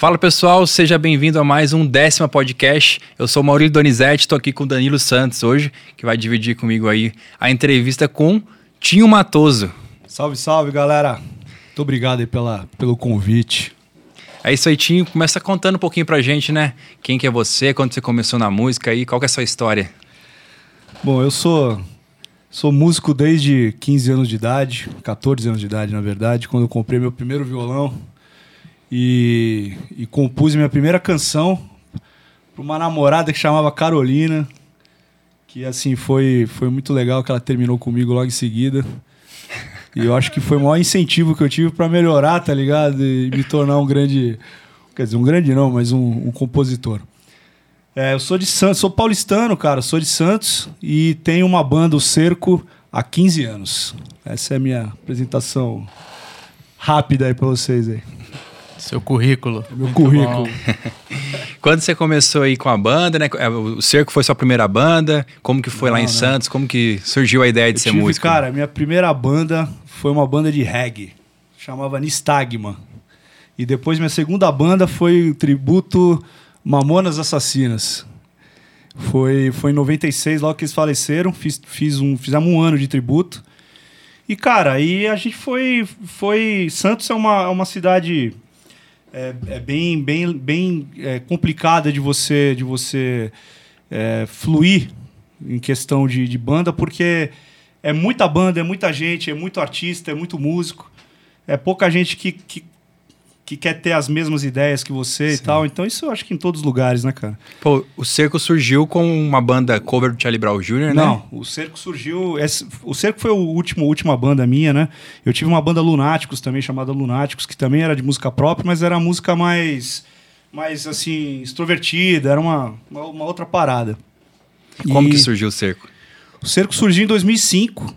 Fala pessoal, seja bem-vindo a mais um décima podcast. Eu sou Maurílio Donizete, estou aqui com o Danilo Santos hoje, que vai dividir comigo aí a entrevista com Tinho Matoso. Salve, salve, galera. Muito obrigado aí pela, pelo convite. É isso aí, Tinho. Começa contando um pouquinho pra gente, né? Quem que é você, quando você começou na música aí, qual que é a sua história? Bom, eu sou sou músico desde 15 anos de idade, 14 anos de idade, na verdade, quando eu comprei meu primeiro violão e, e compus minha primeira canção para uma namorada que chamava Carolina, que assim foi foi muito legal que ela terminou comigo logo em seguida. E eu acho que foi o maior incentivo que eu tive para melhorar, tá ligado? E me tornar um grande, quer dizer, um grande não, mas um, um compositor. É, eu sou de Santos, sou paulistano, cara, sou de Santos e tenho uma banda, o Cerco, há 15 anos. Essa é a minha apresentação rápida aí para vocês aí. Seu currículo. Meu Muito currículo. Quando você começou aí com a banda, né? É, o Cerco foi sua primeira banda? Como que foi não, lá em não. Santos? Como que surgiu a ideia de eu ser tive, músico? Cara, minha primeira banda foi uma banda de reggae. Chamava Nistagma. E depois minha segunda banda foi o tributo Mamonas Assassinas. Foi, foi em 96, logo que eles faleceram. Fiz, fiz um, fizemos um ano de tributo. E, cara, aí a gente foi. foi Santos é uma, é uma cidade é, é bem, bem, bem é, complicada de você, de você é, fluir em questão de, de banda, porque é muita banda, é muita gente, é muito artista, é muito músico. É pouca gente que, que que quer ter as mesmas ideias que você Sim. e tal. Então, isso eu acho que em todos os lugares, né, cara? Pô, o Cerco surgiu com uma banda cover do Charlie Brown Jr., né? Não, o Cerco surgiu. Esse, o Cerco foi a último, última banda minha, né? Eu tive uma banda Lunáticos também, chamada Lunáticos, que também era de música própria, mas era música mais. mais assim, extrovertida, era uma, uma, uma outra parada. Como e que surgiu o Cerco? O Cerco surgiu em 2005,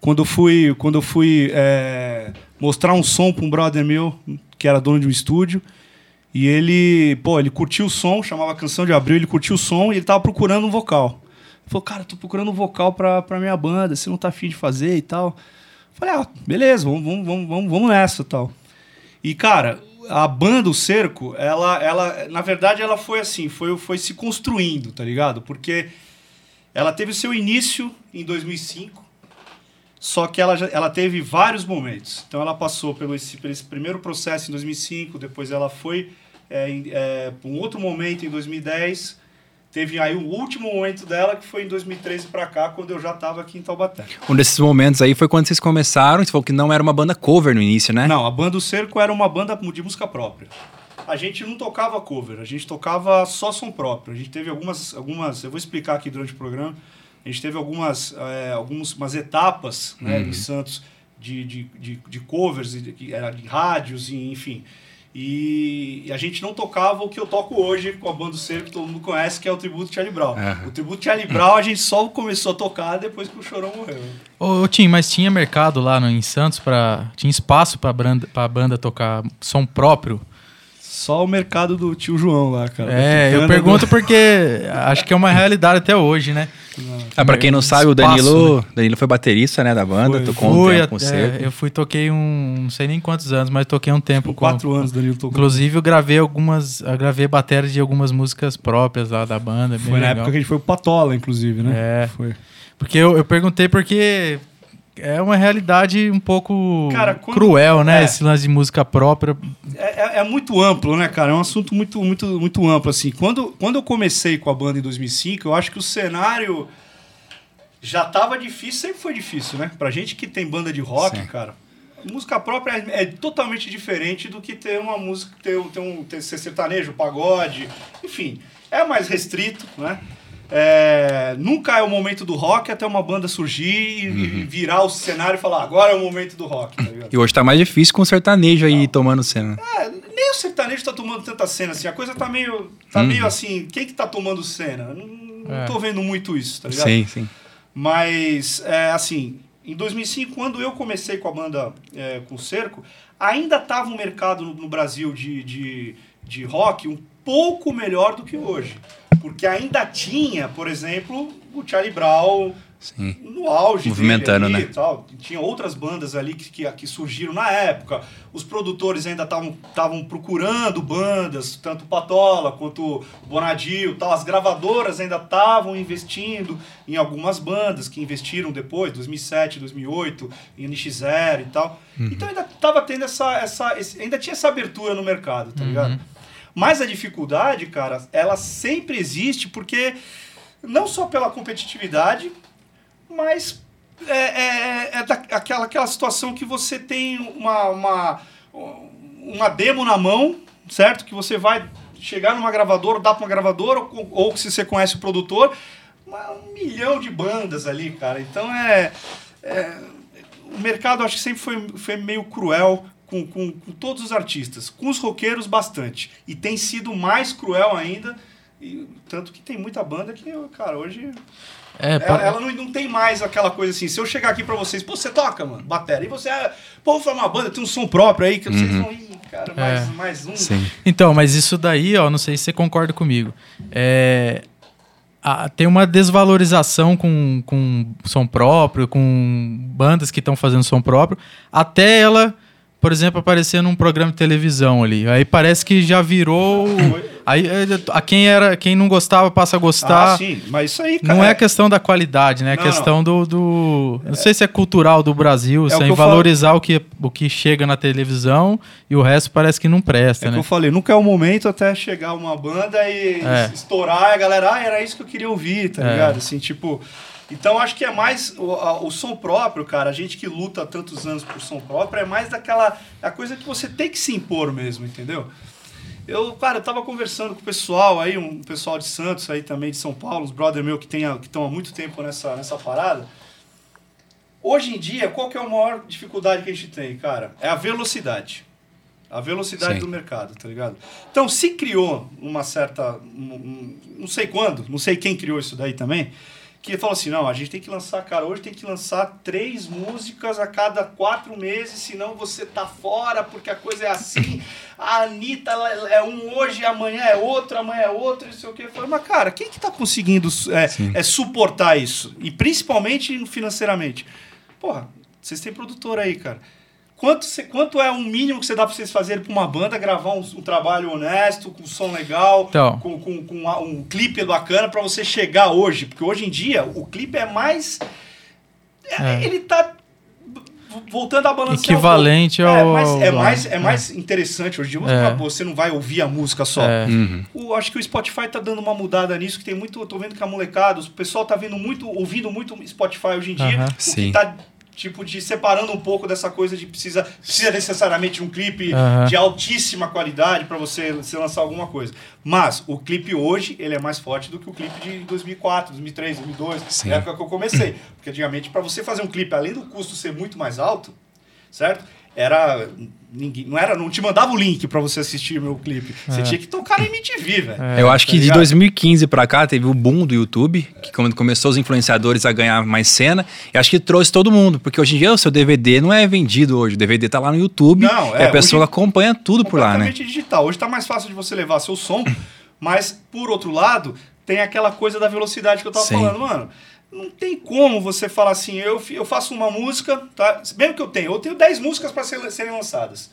quando eu fui, quando eu fui é, mostrar um som para um brother meu que era dono de um estúdio. E ele, pô, ele curtiu o som, chamava Canção de Abril, ele curtiu o som e ele tava procurando um vocal. Ele falou, cara, tô procurando um vocal pra, pra minha banda, você não tá afim de fazer e tal. Falei, ah, beleza, vamos, vamos, vamos, vamos nessa e tal. E, cara, a banda, o Cerco, ela, ela, na verdade, ela foi assim, foi, foi se construindo, tá ligado? Porque ela teve o seu início em 2005, só que ela, ela teve vários momentos. Então ela passou pelo esse, pelo esse primeiro processo em 2005, depois ela foi é, é, para um outro momento em 2010. Teve aí o último momento dela, que foi em 2013 para cá, quando eu já estava aqui em Taubaté. Um desses momentos aí foi quando vocês começaram, você falou que não era uma banda cover no início, né? Não, a banda O Cerco era uma banda de música própria. A gente não tocava cover, a gente tocava só som próprio. A gente teve algumas, algumas eu vou explicar aqui durante o programa, a gente teve algumas, é, algumas etapas né, uhum. em Santos de, de, de, de covers, de, era de rádios, e, enfim. E, a gente não tocava o que eu toco hoje com a banda Cerco, que todo mundo conhece, que é o tributo Charlie Brown. Uhum. O tributo Charlie Brown a gente só começou a tocar depois que o Chorão morreu. Ô, Tim, mas tinha mercado lá no, em Santos para tinha espaço para a banda tocar som próprio? Só o mercado do tio João lá, cara. É, eu pergunto do... porque acho que é uma realidade até hoje, né? Ah, pra quem não sabe, o Danilo, né? Danilo foi baterista, né, da banda, foi, tocou fui, um tempo com você. É, eu fui, toquei um, não sei nem quantos anos, mas toquei um tempo com... Quatro anos, Danilo tocou. Inclusive, eu gravei algumas, eu gravei baterias de algumas músicas próprias lá da banda. Foi na legal. época que a gente foi o Patola, inclusive, né? É. Foi. Porque eu, eu perguntei porque é uma realidade um pouco cara, quando, cruel, né? É, Esse lance de música própria. É, é, é, muito amplo, né, cara? É um assunto muito, muito, muito amplo, assim. Quando, quando eu comecei com a banda em 2005, eu acho que o cenário já tava difícil, sempre foi difícil, né? Pra gente que tem banda de rock, Sim. cara, música própria é, é, totalmente diferente do que ter uma música, ter, ter um ter ser sertanejo, pagode, enfim, é mais restrito, né? É, nunca é o momento do rock até uma banda surgir e, uhum. virar o cenário e falar agora é o momento do rock. Tá e hoje tá mais difícil com o sertanejo aí Não. tomando cena. É, nem o sertanejo tá tomando tanta cena assim. A coisa tá meio, tá uhum. meio assim. Quem que tá tomando cena? Não, não é. tô vendo muito isso, tá ligado? Sim, sim. Mas, é, assim, em 2005, quando eu comecei com a banda é, com o Cerco, ainda tava um mercado no, no Brasil de, de, de rock um pouco melhor do que hoje. Porque ainda tinha, por exemplo, o Charlie Brown, Sim. no auge Movimentando, né? Tinha outras bandas ali que, que, que surgiram na época. Os produtores ainda estavam procurando bandas, tanto o Patola quanto o Bonadil tal. As gravadoras ainda estavam investindo em algumas bandas que investiram depois, 2007, 2008, em NX0 e tal. Uhum. Então ainda estava tendo essa, essa... ainda tinha essa abertura no mercado, tá ligado? Mas a dificuldade, cara, ela sempre existe porque não só pela competitividade, mas é, é, é da, aquela, aquela situação que você tem uma, uma, uma demo na mão, certo? Que você vai chegar numa gravadora, dar para uma gravadora, ou, ou se você conhece o produtor, uma- um milhão de bandas ali, cara. Então é. é- o mercado acho que sempre foi, foi meio cruel com, com, com todos os artistas. Com os roqueiros, bastante. E tem sido mais cruel ainda. e tanto que tem muita banda que, cara, hoje É, ela, ela não, não tem mais aquela coisa assim. Se eu chegar aqui pra vocês, pô, você toca, mano, bateria. E você, é, pô, vou formar uma banda, tem um som próprio aí, que vocês vão ir, cara, mais, É. mais um. Sim. Então, mas isso daí, ó, não sei se você concorda comigo. É, a- tem uma desvalorização com, com som próprio, com bandas que estão fazendo som próprio, até ela, por exemplo, aparecer num programa de televisão ali. Aí parece que já virou. Aí é, a quem era, quem não gostava passa a gostar. Ah, sim, mas isso aí, cara. Não é questão da qualidade, né? É a Não, questão do, do- Não sei se é cultural do Brasil, É sem que eu falo. valorizar o que, o que chega na televisão e o resto parece que não presta, É que né? eu falei, nunca é o momento até chegar uma banda e É. estourar a galera, ah, era isso que eu queria ouvir, tá É. ligado? Assim, tipo. Então acho que é mais o, a- o som próprio, cara. A gente que luta há tantos anos por som próprio é mais daquela. A coisa que você tem que se impor mesmo, entendeu? Eu, cara, eu tava conversando com o pessoal aí, um pessoal de Santos aí também, de São Paulo, uns brother meu que estão que estão há muito tempo nessa, nessa parada. Hoje em dia, qual que é a maior dificuldade que a gente tem, cara? É a velocidade. A velocidade Sim. do mercado, tá ligado? Então, se criou uma certa. um- um- não sei quando, não sei quem criou isso daí também, que falou assim: não, a gente tem que lançar, cara, hoje tem que lançar três músicas a cada quatro meses, senão você tá fora, porque a coisa é assim. A Anitta é um hoje, amanhã é outro, amanhã é outro, não sei o quê. Eu falei, mas, cara, quem que tá conseguindo é, é suportar isso? E principalmente financeiramente. Porra, vocês têm produtor aí, cara. Quanto, cê- quanto é um mínimo que você dá pra vocês fazerem pra uma banda gravar um, um trabalho honesto, com som legal, Então. com, com, com uma- um clipe bacana pra você chegar hoje? Porque hoje em dia o clipe é mais. é- É. Ele tá voltando a balançar. Equivalente um pouco. ao- É mais, é mais, é é. mais interessante hoje em dia. Você, É. não- você não vai ouvir a música só. É. Uhum. O, acho que o Spotify tá dando uma mudada nisso, que tem muito. Eu tô vendo que a molecada, o pessoal tá vendo muito, ouvindo muito Spotify hoje em dia. Aham. O Sim. que tá, tipo, de separando um pouco dessa coisa de precisa, precisa necessariamente de um clipe Aham. de altíssima qualidade para você, você lançar alguma coisa. Mas o clipe hoje, ele é mais forte do que o clipe de 2004, 2003, 2002, Sim. na época que eu comecei. Porque antigamente, para você fazer um clipe, além do custo ser muito mais alto, certo? Era. Ninguém, não, era, não te mandava o link para você assistir meu clipe. Você É. tinha que tocar na MTV, velho. É, Eu acho tá que de ligado? 2015 pra cá teve o boom do YouTube, que quando começou os influenciadores a ganhar mais cena, e acho que trouxe todo mundo, porque hoje em dia o seu DVD não é vendido hoje, o DVD tá lá no YouTube Não, e é, a pessoa hoje- acompanha tudo por lá, né? completamente digital. Hoje está mais fácil de você levar seu som, mas por outro lado, tem aquela coisa da velocidade que eu tava Sim. falando, mano. Não tem como você falar assim, eu, eu faço uma música, tá? Mesmo que eu tenha, eu tenho 10 músicas para serem lançadas.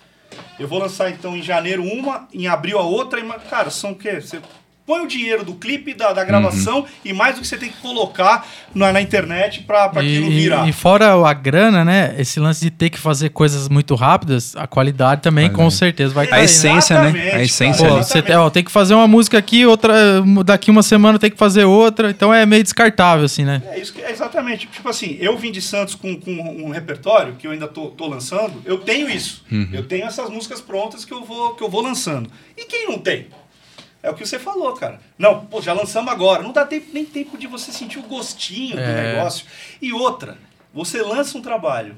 Eu vou lançar então em janeiro uma, em abril a outra, e, cara, são o quê? Você põe o dinheiro do clipe, da, da gravação Uhum. e mais do que você tem que colocar na, na internet para aquilo E, virar. e fora a grana, né? Esse lance de ter que fazer coisas muito rápidas, a qualidade também com certeza vai A estar aí, né? essência, né? A essência. Pô, você tem, ó, tem que fazer uma música aqui, outra daqui uma semana tem que fazer outra, então é meio descartável assim, né? É isso que é exatamente. Tipo assim, eu vim de Santos com, com um repertório que eu ainda tô, tô lançando, eu tenho isso. Eu tenho essas músicas prontas que eu vou que eu vou lançando. E quem não tem? É o que você falou, cara. Não, pô, já lançamos agora. Não dá tempo- nem tempo de você sentir o gostinho do É. negócio. E outra, você lança um trabalho.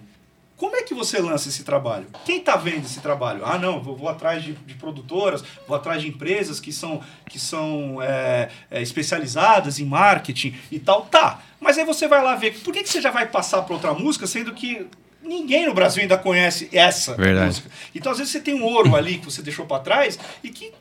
Como é que você lança esse trabalho? Quem está vendo esse trabalho? Ah, não, vou, vou atrás de, de produtoras, vou atrás de empresas que são, que são é, é, especializadas em marketing e tal. Tá, mas aí você vai lá ver. Por que, que você já vai passar para outra música, sendo que ninguém no Brasil ainda conhece essa Verdade. música? Então, às vezes, você tem um ouro ali que você deixou para trás e que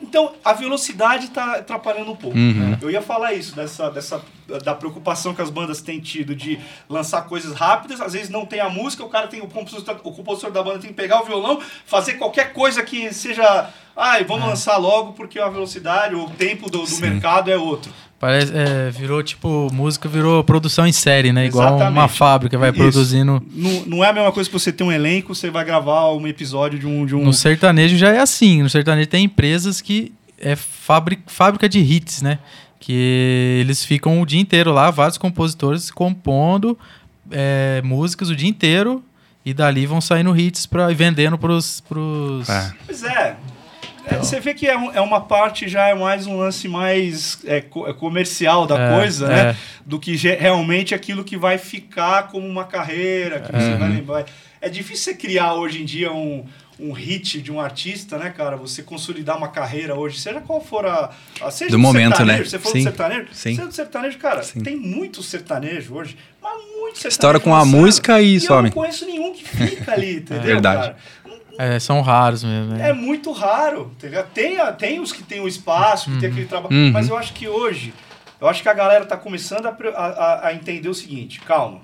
Então, a velocidade está atrapalhando um pouco. Uhum. Eu ia falar isso, dessa, dessa, da preocupação que as bandas têm tido de lançar coisas rápidas, às vezes não tem a música, o cara tem o compositor, o compositor da banda tem que pegar o violão, fazer qualquer coisa que seja. Ai, vamos É. lançar logo porque a velocidade, o tempo do, do mercado é outro. Parece, é, virou tipo, música virou produção em série, né? Igual uma Exatamente. fábrica vai Isso. produzindo. Não, não é a mesma coisa que você ter um elenco, você vai gravar um episódio de um. De um... No sertanejo já é assim. No sertanejo tem empresas que é fábrica, fábrica de hits, né? Que eles ficam o dia inteiro lá, vários compositores compondo é, músicas o dia inteiro e dali vão saindo hits pra, e vendendo pros. pros... É. Pois é. É, Então. Você vê que é, um- é uma parte, já é mais um lance mais é, é comercial da É, coisa, é. né? Do que realmente aquilo que vai ficar como uma carreira, que você vai lembrar. É difícil você criar hoje em dia um, um hit de um artista, né, cara? Você consolidar uma carreira hoje, seja qual for a. a seja Do momento, sertanejo, né? Você for Sim, do sertanejo? sim. Seja do sertanejo, cara, Sim. tem muito sertanejo hoje, mas muito sertanejo. Estoura com a música e eu some. não conheço nenhum que fica ali, entendeu? verdade. cara? É, são raros mesmo. né? É muito raro, tá? Tem, a- tem os que tem o espaço, que tem aquele trabalho. Uhum. Mas eu acho que hoje, eu acho que a galera tá começando a, a- a- a entender o seguinte, calma.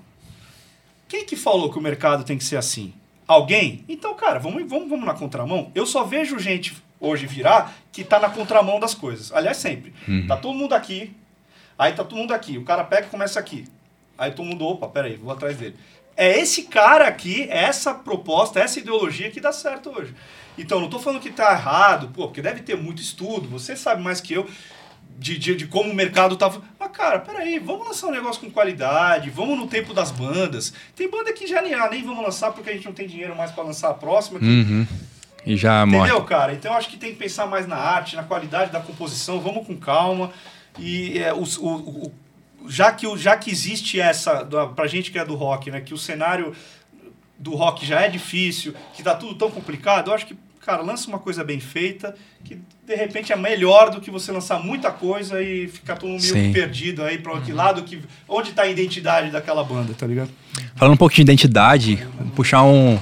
Quem que falou que o mercado tem que ser assim? Alguém? Então, cara, vamos, vamos, vamos na contramão. Eu só vejo gente hoje virar que tá na contramão das coisas. Aliás, sempre. Uhum. Tá todo mundo aqui, aí tá todo mundo aqui. O cara pega e começa aqui. Aí todo mundo, opa, peraí, vou atrás dele. É esse cara aqui, é essa proposta, essa ideologia que dá certo hoje. Então, não tô falando que tá errado, pô, porque deve ter muito estudo, você sabe mais que eu de, de, de como o mercado tava. Mas, cara, peraí, vamos lançar um negócio com qualidade, vamos no tempo das bandas. Tem banda que já nem, ah, nem vamos lançar porque a gente não tem dinheiro mais para lançar a próxima. Uhum. E já morre. Entendeu, cara? Então acho que tem que pensar mais na arte, na qualidade da composição, vamos com calma. E é, o, o- o- já, que, já que existe essa, pra gente que é do rock, né? Que o cenário do rock já é difícil, que tá tudo tão complicado, eu acho que, cara, lança uma coisa bem feita, que de repente é melhor do que você lançar muita coisa e ficar todo mundo meio Sim. perdido aí pra que lado que. Onde tá a identidade daquela banda, tá ligado? Falando um pouquinho de identidade, puxar um,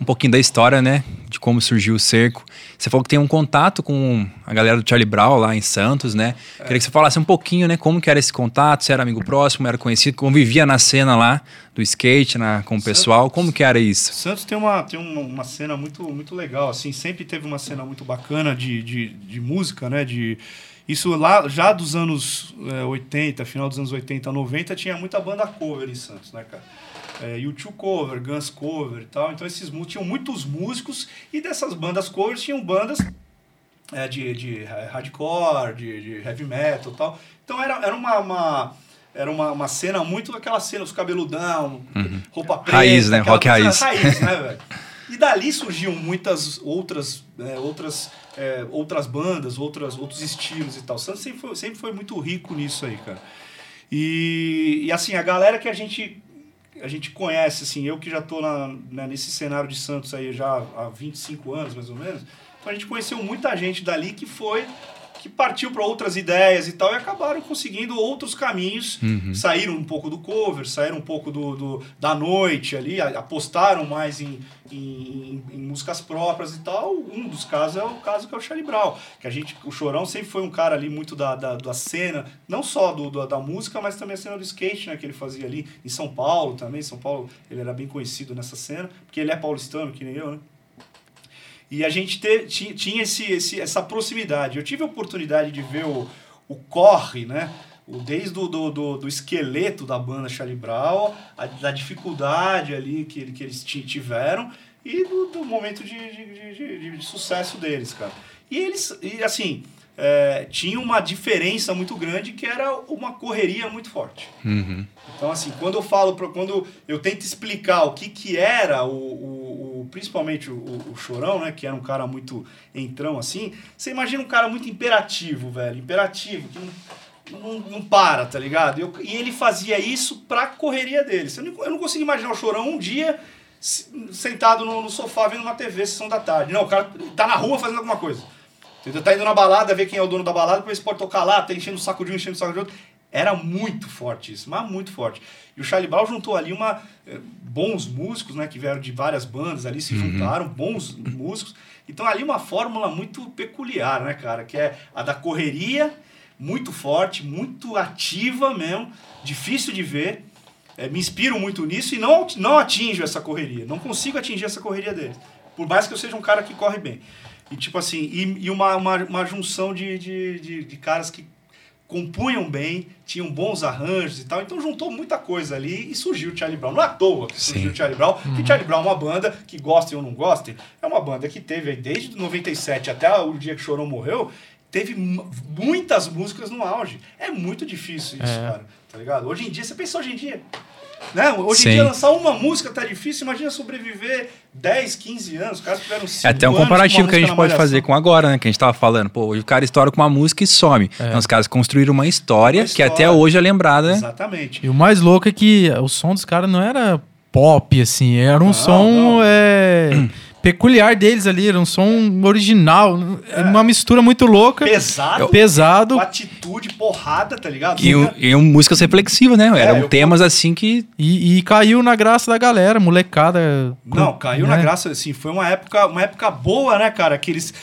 um pouquinho da história, né? De como surgiu o cerco. Você falou que tem um contato com a galera do Charlie Brown lá em Santos, né? Queria que você falasse um pouquinho, né? Como que era esse contato, se era amigo próximo, era conhecido, convivia na cena lá do skate, na, com o pessoal, como que era isso? Santos tem uma, tem uma, uma cena muito, muito legal, assim, sempre teve uma cena muito bacana de, de, de música, né? De, isso lá, já dos anos é, 80, final dos anos 80, 90, tinha muita banda cover em Santos, né, cara? É, U2 cover, Guns cover e tal. Então esses tinham muitos músicos e dessas bandas covers tinham bandas é, de, de hardcore, de, de heavy metal e tal. Então era, era uma, uma- era uma, uma cena muito aquela cena, os cabeludão, roupa preta. Raiz, né? Rock raiz. raiz, né, velho? E dali surgiam muitas outras, é, outras, é, outras bandas, outras, outros estilos e tal. Santos sempre foi, sempre foi muito rico nisso aí, cara. E, e assim, a galera que a gente a gente conhece, assim, eu que já na, né, nesse cenário de Santos aí já há 25 anos, mais ou menos, então a gente conheceu muita gente dali que foi, que partiu para outras ideias e tal, e acabaram conseguindo outros caminhos, saíram um pouco do cover, saíram um pouco do, do- da noite ali, apostaram mais em, em, em músicas próprias e tal. Um dos casos é o caso que é o Charlie Brown, que a gente, o Chorão sempre foi um cara ali muito da, da, da cena, não só do, do- da música, mas também a cena do skate, né, que ele fazia ali em São Paulo também. São Paulo, ele era bem conhecido nessa cena, porque ele é paulistano, que nem eu, né? E a gente te- ti- tinha esse, esse- essa proximidade. Eu tive a oportunidade de ver o, o corre, né? O, desde o do, do, do esqueleto da banda Charlie Brown, a, da dificuldade ali que, que eles ti- tiveram e do, do momento de, de, de- de- de sucesso deles, cara. E eles, e assim, é, tinha uma diferença muito grande que era uma correria muito forte. Uhum. Então, assim, quando eu falo, pra- quando eu tento explicar o que que era o, o- principalmente o, o- Chorão, né, que era um cara muito entrão, assim, você imagina um cara muito imperativo, velho, imperativo, que não, não, não para, tá ligado? Eu- e ele fazia isso pra correria dele. Você não- Eu não consigo imaginar o Chorão um dia se- sentado no, no sofá vendo uma TV, sessão da tarde. Não, o cara tá na rua fazendo alguma coisa. Tá indo na balada, ver quem é o dono da balada, depois pode tocar lá, tá enchendo o saco de um, enchendo o saco de outro. Era muito forte isso, mas muito forte. E o Charlie Brown juntou ali uma eh, bons músicos, né, que vieram de várias bandas ali, se juntaram, bons músicos. Então ali uma fórmula muito peculiar, né, cara, que é a da correria, muito forte, muito ativa mesmo, difícil de ver. É, me inspiro muito nisso e não, não atinjo essa correria. Não consigo atingir essa correria deles. Por mais que eu seja um cara que corre bem. E tipo assim, e, e uma, uma, uma junção de, de, de, de caras que compunham bem, tinham bons arranjos e tal. Então juntou muita coisa ali e surgiu o Charlie Brown. Não é à toa que surgiu o Charlie Brown, uhum. que Charlie Brown é uma banda que gostem ou não gostem, é uma banda que teve desde 97 até o dia que Chorão morreu, teve muitas músicas no auge. É muito difícil isso, é. cara. Tá ligado? Hoje em dia, você pensa hoje em dia, né? Hoje Sim. em dia, lançar uma música tá difícil. Imagina sobreviver 10, 15 anos. Os caras tiveram 5 É até um comparativo que a gente pode fazer com agora, né? Que a gente tava falando. Pô, hoje o cara estoura com uma música e some. É. Então os caras construíram uma história, uma história que até hoje é lembrada. Exatamente. E o mais louco é que o som dos caras não era pop, assim. Era um não, som... Não. É... peculiar deles ali, era um som original, é. uma mistura muito louca. Pesado. Pesado. Com atitude, porrada, tá ligado? E, um, e um, músicas reflexivas, né? É, Eram temas eu... assim que... E, e, caiu na graça da galera, molecada. Não, caiu né? na graça, assim, foi uma época, uma época boa, né, cara? Que eles...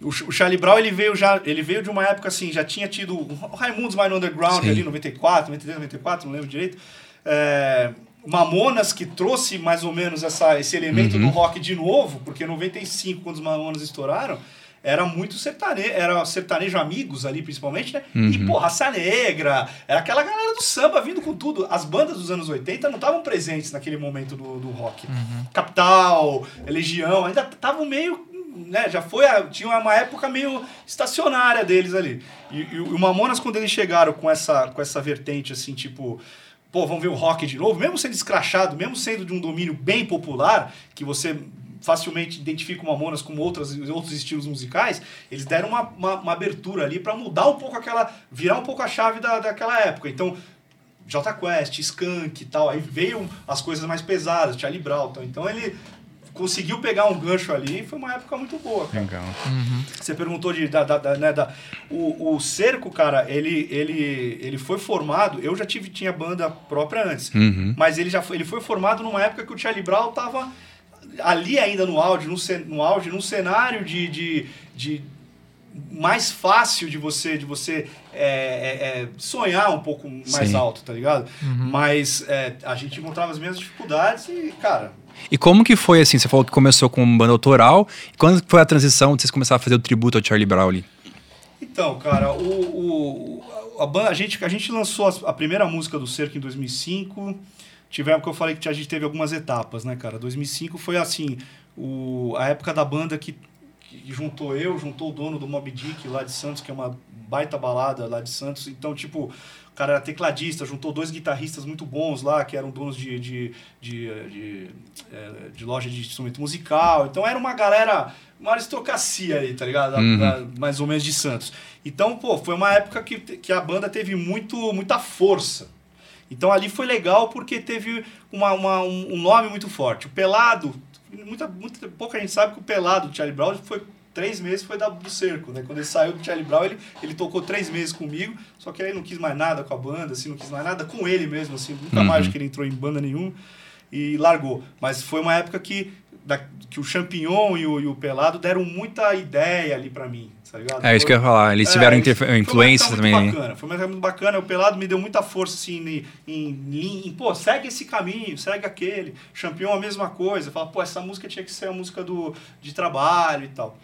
O Charlie Brown, ele veio já, ele veio de uma época assim, já tinha tido o Raimundos mais no Underground Sim. ali, 94, 93, 94, não lembro direito. É, Mamonas que trouxe mais ou menos essa, esse elemento uhum. do rock de novo, porque em 95, quando os Mamonas estouraram, era muito sertanejo, era sertanejo amigos ali, principalmente, né? Uhum. E, pô, Raça Negra, era aquela galera do samba vindo com tudo. As bandas dos anos 80 não estavam presentes naquele momento do, do rock. Uhum. Capital, Legião, ainda estavam meio. Né, já foi. A, tinha uma época meio estacionária deles ali. E, e o Mamonas, quando eles chegaram com essa, com essa vertente, assim, tipo pô, vamos ver o rock de novo, mesmo sendo escrachado, mesmo sendo de um domínio bem popular, que você facilmente identifica o Mamonas com outras, outros estilos musicais, eles deram uma, uma, uma abertura ali para mudar um pouco aquela. virar um pouco a chave da, daquela época. Então, J Quest, Skunk e tal, aí veio as coisas mais pesadas, Charlie Brown. Então ele conseguiu pegar um gancho ali foi uma época muito boa. Cara. Legal. Uhum. Você perguntou de. Da, da, da, né, da, o, o Cerco, cara, ele, ele, ele foi formado. Eu já tive, tinha banda própria antes. Uhum. Mas ele já foi, ele foi formado numa época que o Charlie Brown tava ali ainda no auge, no, no auge, num cenário de, de, de mais fácil de você de você é, é, é sonhar um pouco mais Sim. alto, tá ligado? Uhum. Mas é, a gente encontrava as mesmas dificuldades e, cara, e como que foi assim? Você falou que começou com banda autoral. Quando foi a transição de vocês começaram a fazer o tributo ao Charlie Brown ali? Então, cara, o, o a, banda, a, gente, a gente lançou a, primeira música do Cerco em 2005. Tivemos que eu falei que a gente teve algumas etapas, né, cara? 2005 foi assim, o, a época da banda que, que juntou eu, juntou o dono do Mob Dick lá de Santos, que é uma baita balada lá de Santos. Então, tipo, cara era tecladista, juntou dois guitarristas muito bons lá, que eram donos de, de, de, de, é, de loja de instrumento musical. Então era uma galera, uma aristocracia aí, tá ligado? Uhum. Mais ou menos de Santos. Então, pô, foi uma época que, que a banda teve muito, muita força. Então ali foi legal porque teve uma, uma um nome muito forte. O Pelado, muita, muita, pouca gente sabe que o Pelado, o Charlie Brown, foi três meses foi da, do cerco, né? Quando ele saiu do Charlie Brown, ele, ele tocou três meses comigo, só que aí não quis mais nada com a banda, assim, não quis mais nada com ele mesmo, assim, nunca uhum. mais que ele entrou em banda nenhuma e largou. Mas foi uma época que, da, que o Champignon e o, e o Pelado deram muita ideia ali para mim, tá ligado? É isso que eu ia falar, eles é, tiveram é, influência também. Foi bacana, foi muito bacana, o Pelado me deu muita força, assim, em, em, em, pô, segue esse caminho, segue aquele. Champignon a mesma coisa, fala, pô, essa música tinha que ser a música do, de trabalho e tal.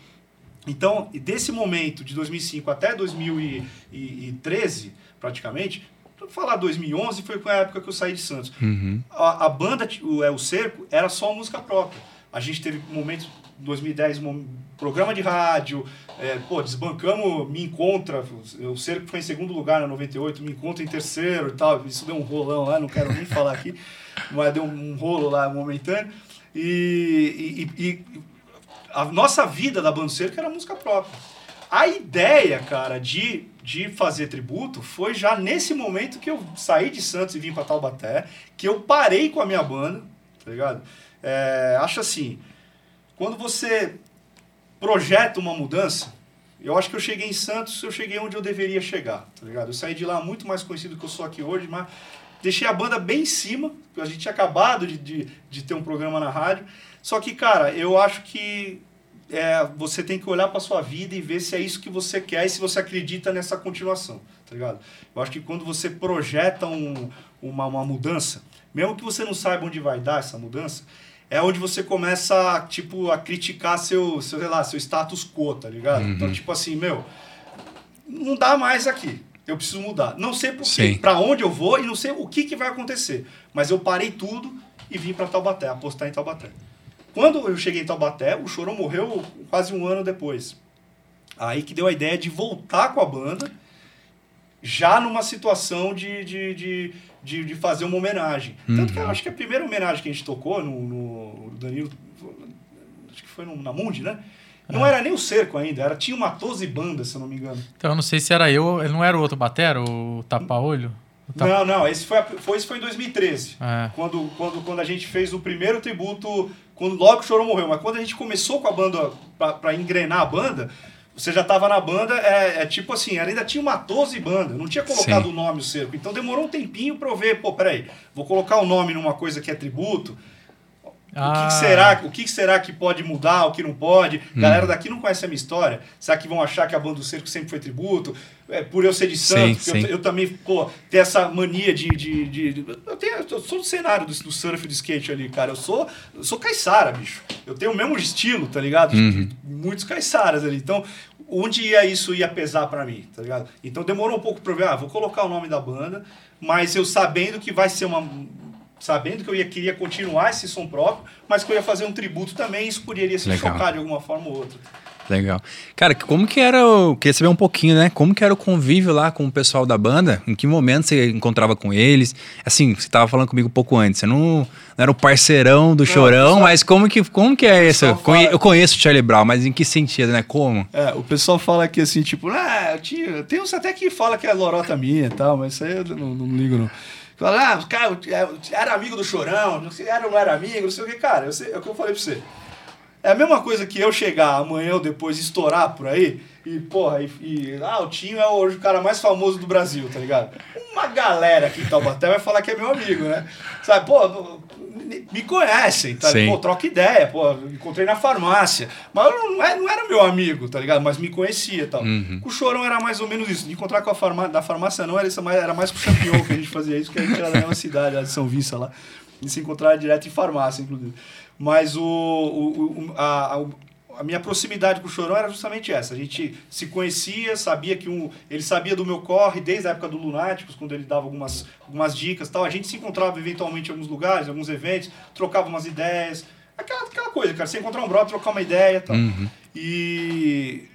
Então, desse momento de 2005 até 2013, praticamente, falar 2011 foi a época que eu saí de Santos. Uhum. A, a, banda, o, é, o Cerco, era só música própria. A gente teve momentos, 2010, um programa de rádio, é, pô, desbancamos Me Encontra, o Cerco foi em segundo lugar na 98, Me Encontra em terceiro e tal, isso deu um rolão lá, não quero nem falar aqui, mas deu um rolo lá momentâneo. E, e, e a nossa vida da Banda Cerca era música própria. A ideia, cara, de, de fazer tributo foi já nesse momento que eu saí de Santos e vim para Taubaté, que eu parei com a minha banda, tá ligado? É, acho assim, quando você projeta uma mudança, Eu acho que eu cheguei em Santos, eu cheguei onde eu deveria chegar, tá ligado? Eu saí de lá muito mais conhecido que eu sou aqui hoje, mas deixei a banda bem em cima, a gente tinha acabado de, de, de ter um programa na rádio. Só que, cara, eu acho que é, você tem que olhar para sua vida e ver se é isso que você quer e se você acredita nessa continuação, tá ligado? Eu acho que quando você projeta um, uma, uma mudança, mesmo que você não saiba onde vai dar essa mudança, é onde você começa, tipo, a criticar seu, seu, sei lá, seu status quo, tá ligado? Uhum. Então, tipo assim, meu, não dá mais aqui. Eu preciso mudar. Não sei por quê, pra onde eu vou e não sei o que, que vai acontecer. Mas eu parei tudo e vim pra Taubaté, apostar em Taubaté. Quando eu cheguei em Taubaté, o Chorão morreu quase um ano depois. Aí que deu a ideia de voltar com a banda, já numa situação de, de, de, de, de fazer uma homenagem. Tanto que eu acho que a primeira homenagem que a gente tocou no, no Danilo, acho que foi no, na Mundi, né? Não era nem o cerco ainda, era, tinha uma 12 bandas, se eu não me engano. Então eu não sei se era eu, ele não era o outro batera, o tapa-olho? Tapa- Não, não, esse foi, foi, esse foi em 2013. É. Quando, quando, quando a gente fez o primeiro tributo, quando logo o Chorão morreu. Mas quando a gente começou com a banda, pra, pra engrenar a banda, você já tava na banda, é, é tipo assim, ainda tinha uma 12 banda, não tinha colocado Sim. o nome o cerco. Então demorou um tempinho pra eu ver, pô, peraí, vou colocar o nome numa coisa que é tributo. O que, Ah. que será, o que, será que pode mudar, o que não pode? Galera daqui não conhece a minha história. Será que vão achar que a banda do cerco sempre foi tributo? É, por eu ser de Santos, Sim, porque eu, sim. eu também, pô, ter essa mania de. de, de- eu, tenho, eu sou do cenário do, do surf e do skate ali, cara. Eu sou, eu sou caiçara, bicho. Eu tenho o mesmo estilo, tá ligado? Uhum. muitos caiçaras ali. Então, onde ia isso ia pesar pra mim, tá ligado? Então demorou um pouco eu ver, ah, vou colocar o nome da banda, mas eu sabendo que vai ser uma. Sabendo que eu ia, queria continuar esse som próprio, mas que eu ia fazer um tributo também, isso poderia se Legal. chocar de alguma forma ou outra. Legal. Cara, como que era o. Queria saber um pouquinho, né? Como que era o convívio lá com o pessoal da banda? Em que momento você encontrava com eles? Assim, você tava falando comigo um pouco antes. Você não, não era o parceirão do chorão, só- mas como que, como que é isso? Eu fala- Eu conheço o Charlie Brown, mas em que sentido, né? Como? É, o pessoal fala aqui assim, tipo, ah, eu tinha, tem uns até que fala que é lorota minha e tal, mas isso aí eu não, não ligo, não. Fala, ah, cara, eu- era amigo do chorão, não sei, era ou não era amigo, não sei o que, cara, eu sei, é o que eu falei pra você. É a mesma coisa que eu chegar amanhã ou depois estourar por aí e, porra, e, e- ah, o Tinho é hoje o cara mais famoso do Brasil, tá ligado? Uma galera aqui em Taubaté vai falar que é meu amigo, né? Sabe, pô, me conhecem, tá? Sim. Pô, troca ideia, pô, encontrei na farmácia. Mas não, é- não era meu amigo, tá ligado? Mas me conhecia e tal. Uhum. Com o Chorão era mais ou menos isso. De encontrar com a farmácia, da farmácia não, era, isso mais, era mais com o Champignon que a gente fazia isso, que a gente era da mesma cidade, lá de São Vista lá. E se encontrava direto em farmácia, inclusive. Mas o, o, o- a, a- a minha proximidade com o Chorão era justamente essa. A gente se conhecia, sabia que um, ele sabia do meu corre desde a época do Lunáticos, quando ele dava algumas, algumas dicas e tal. A gente se encontrava eventualmente em alguns lugares, em alguns eventos, trocava umas ideias. Aquela, aquela coisa, cara. Você encontrar um brother, trocar uma ideia e tal. Uhum. E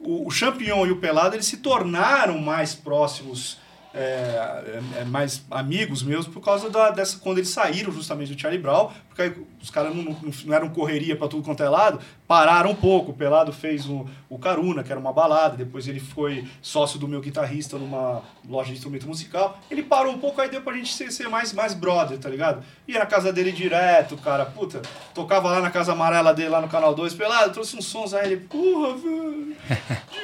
o, o Champignon e o Pelado eles se tornaram mais próximos, é, é, é, mais amigos meus por causa da, dessa quando eles saíram justamente do Charlie Brown, porque aí os caras não, não, eram correria para tudo quanto é lado, pararam um pouco. O Pelado fez o, o Caruna, que era uma balada, depois ele foi sócio do meu guitarrista numa loja de instrumento musical. Ele parou um pouco, aí deu pra gente ser, ser mais, mais brother, tá ligado? Ia na casa dele direto, cara, puta, tocava lá na casa amarela dele, lá no canal 2, Pelado, trouxe uns sons aí, ele, porra, velho,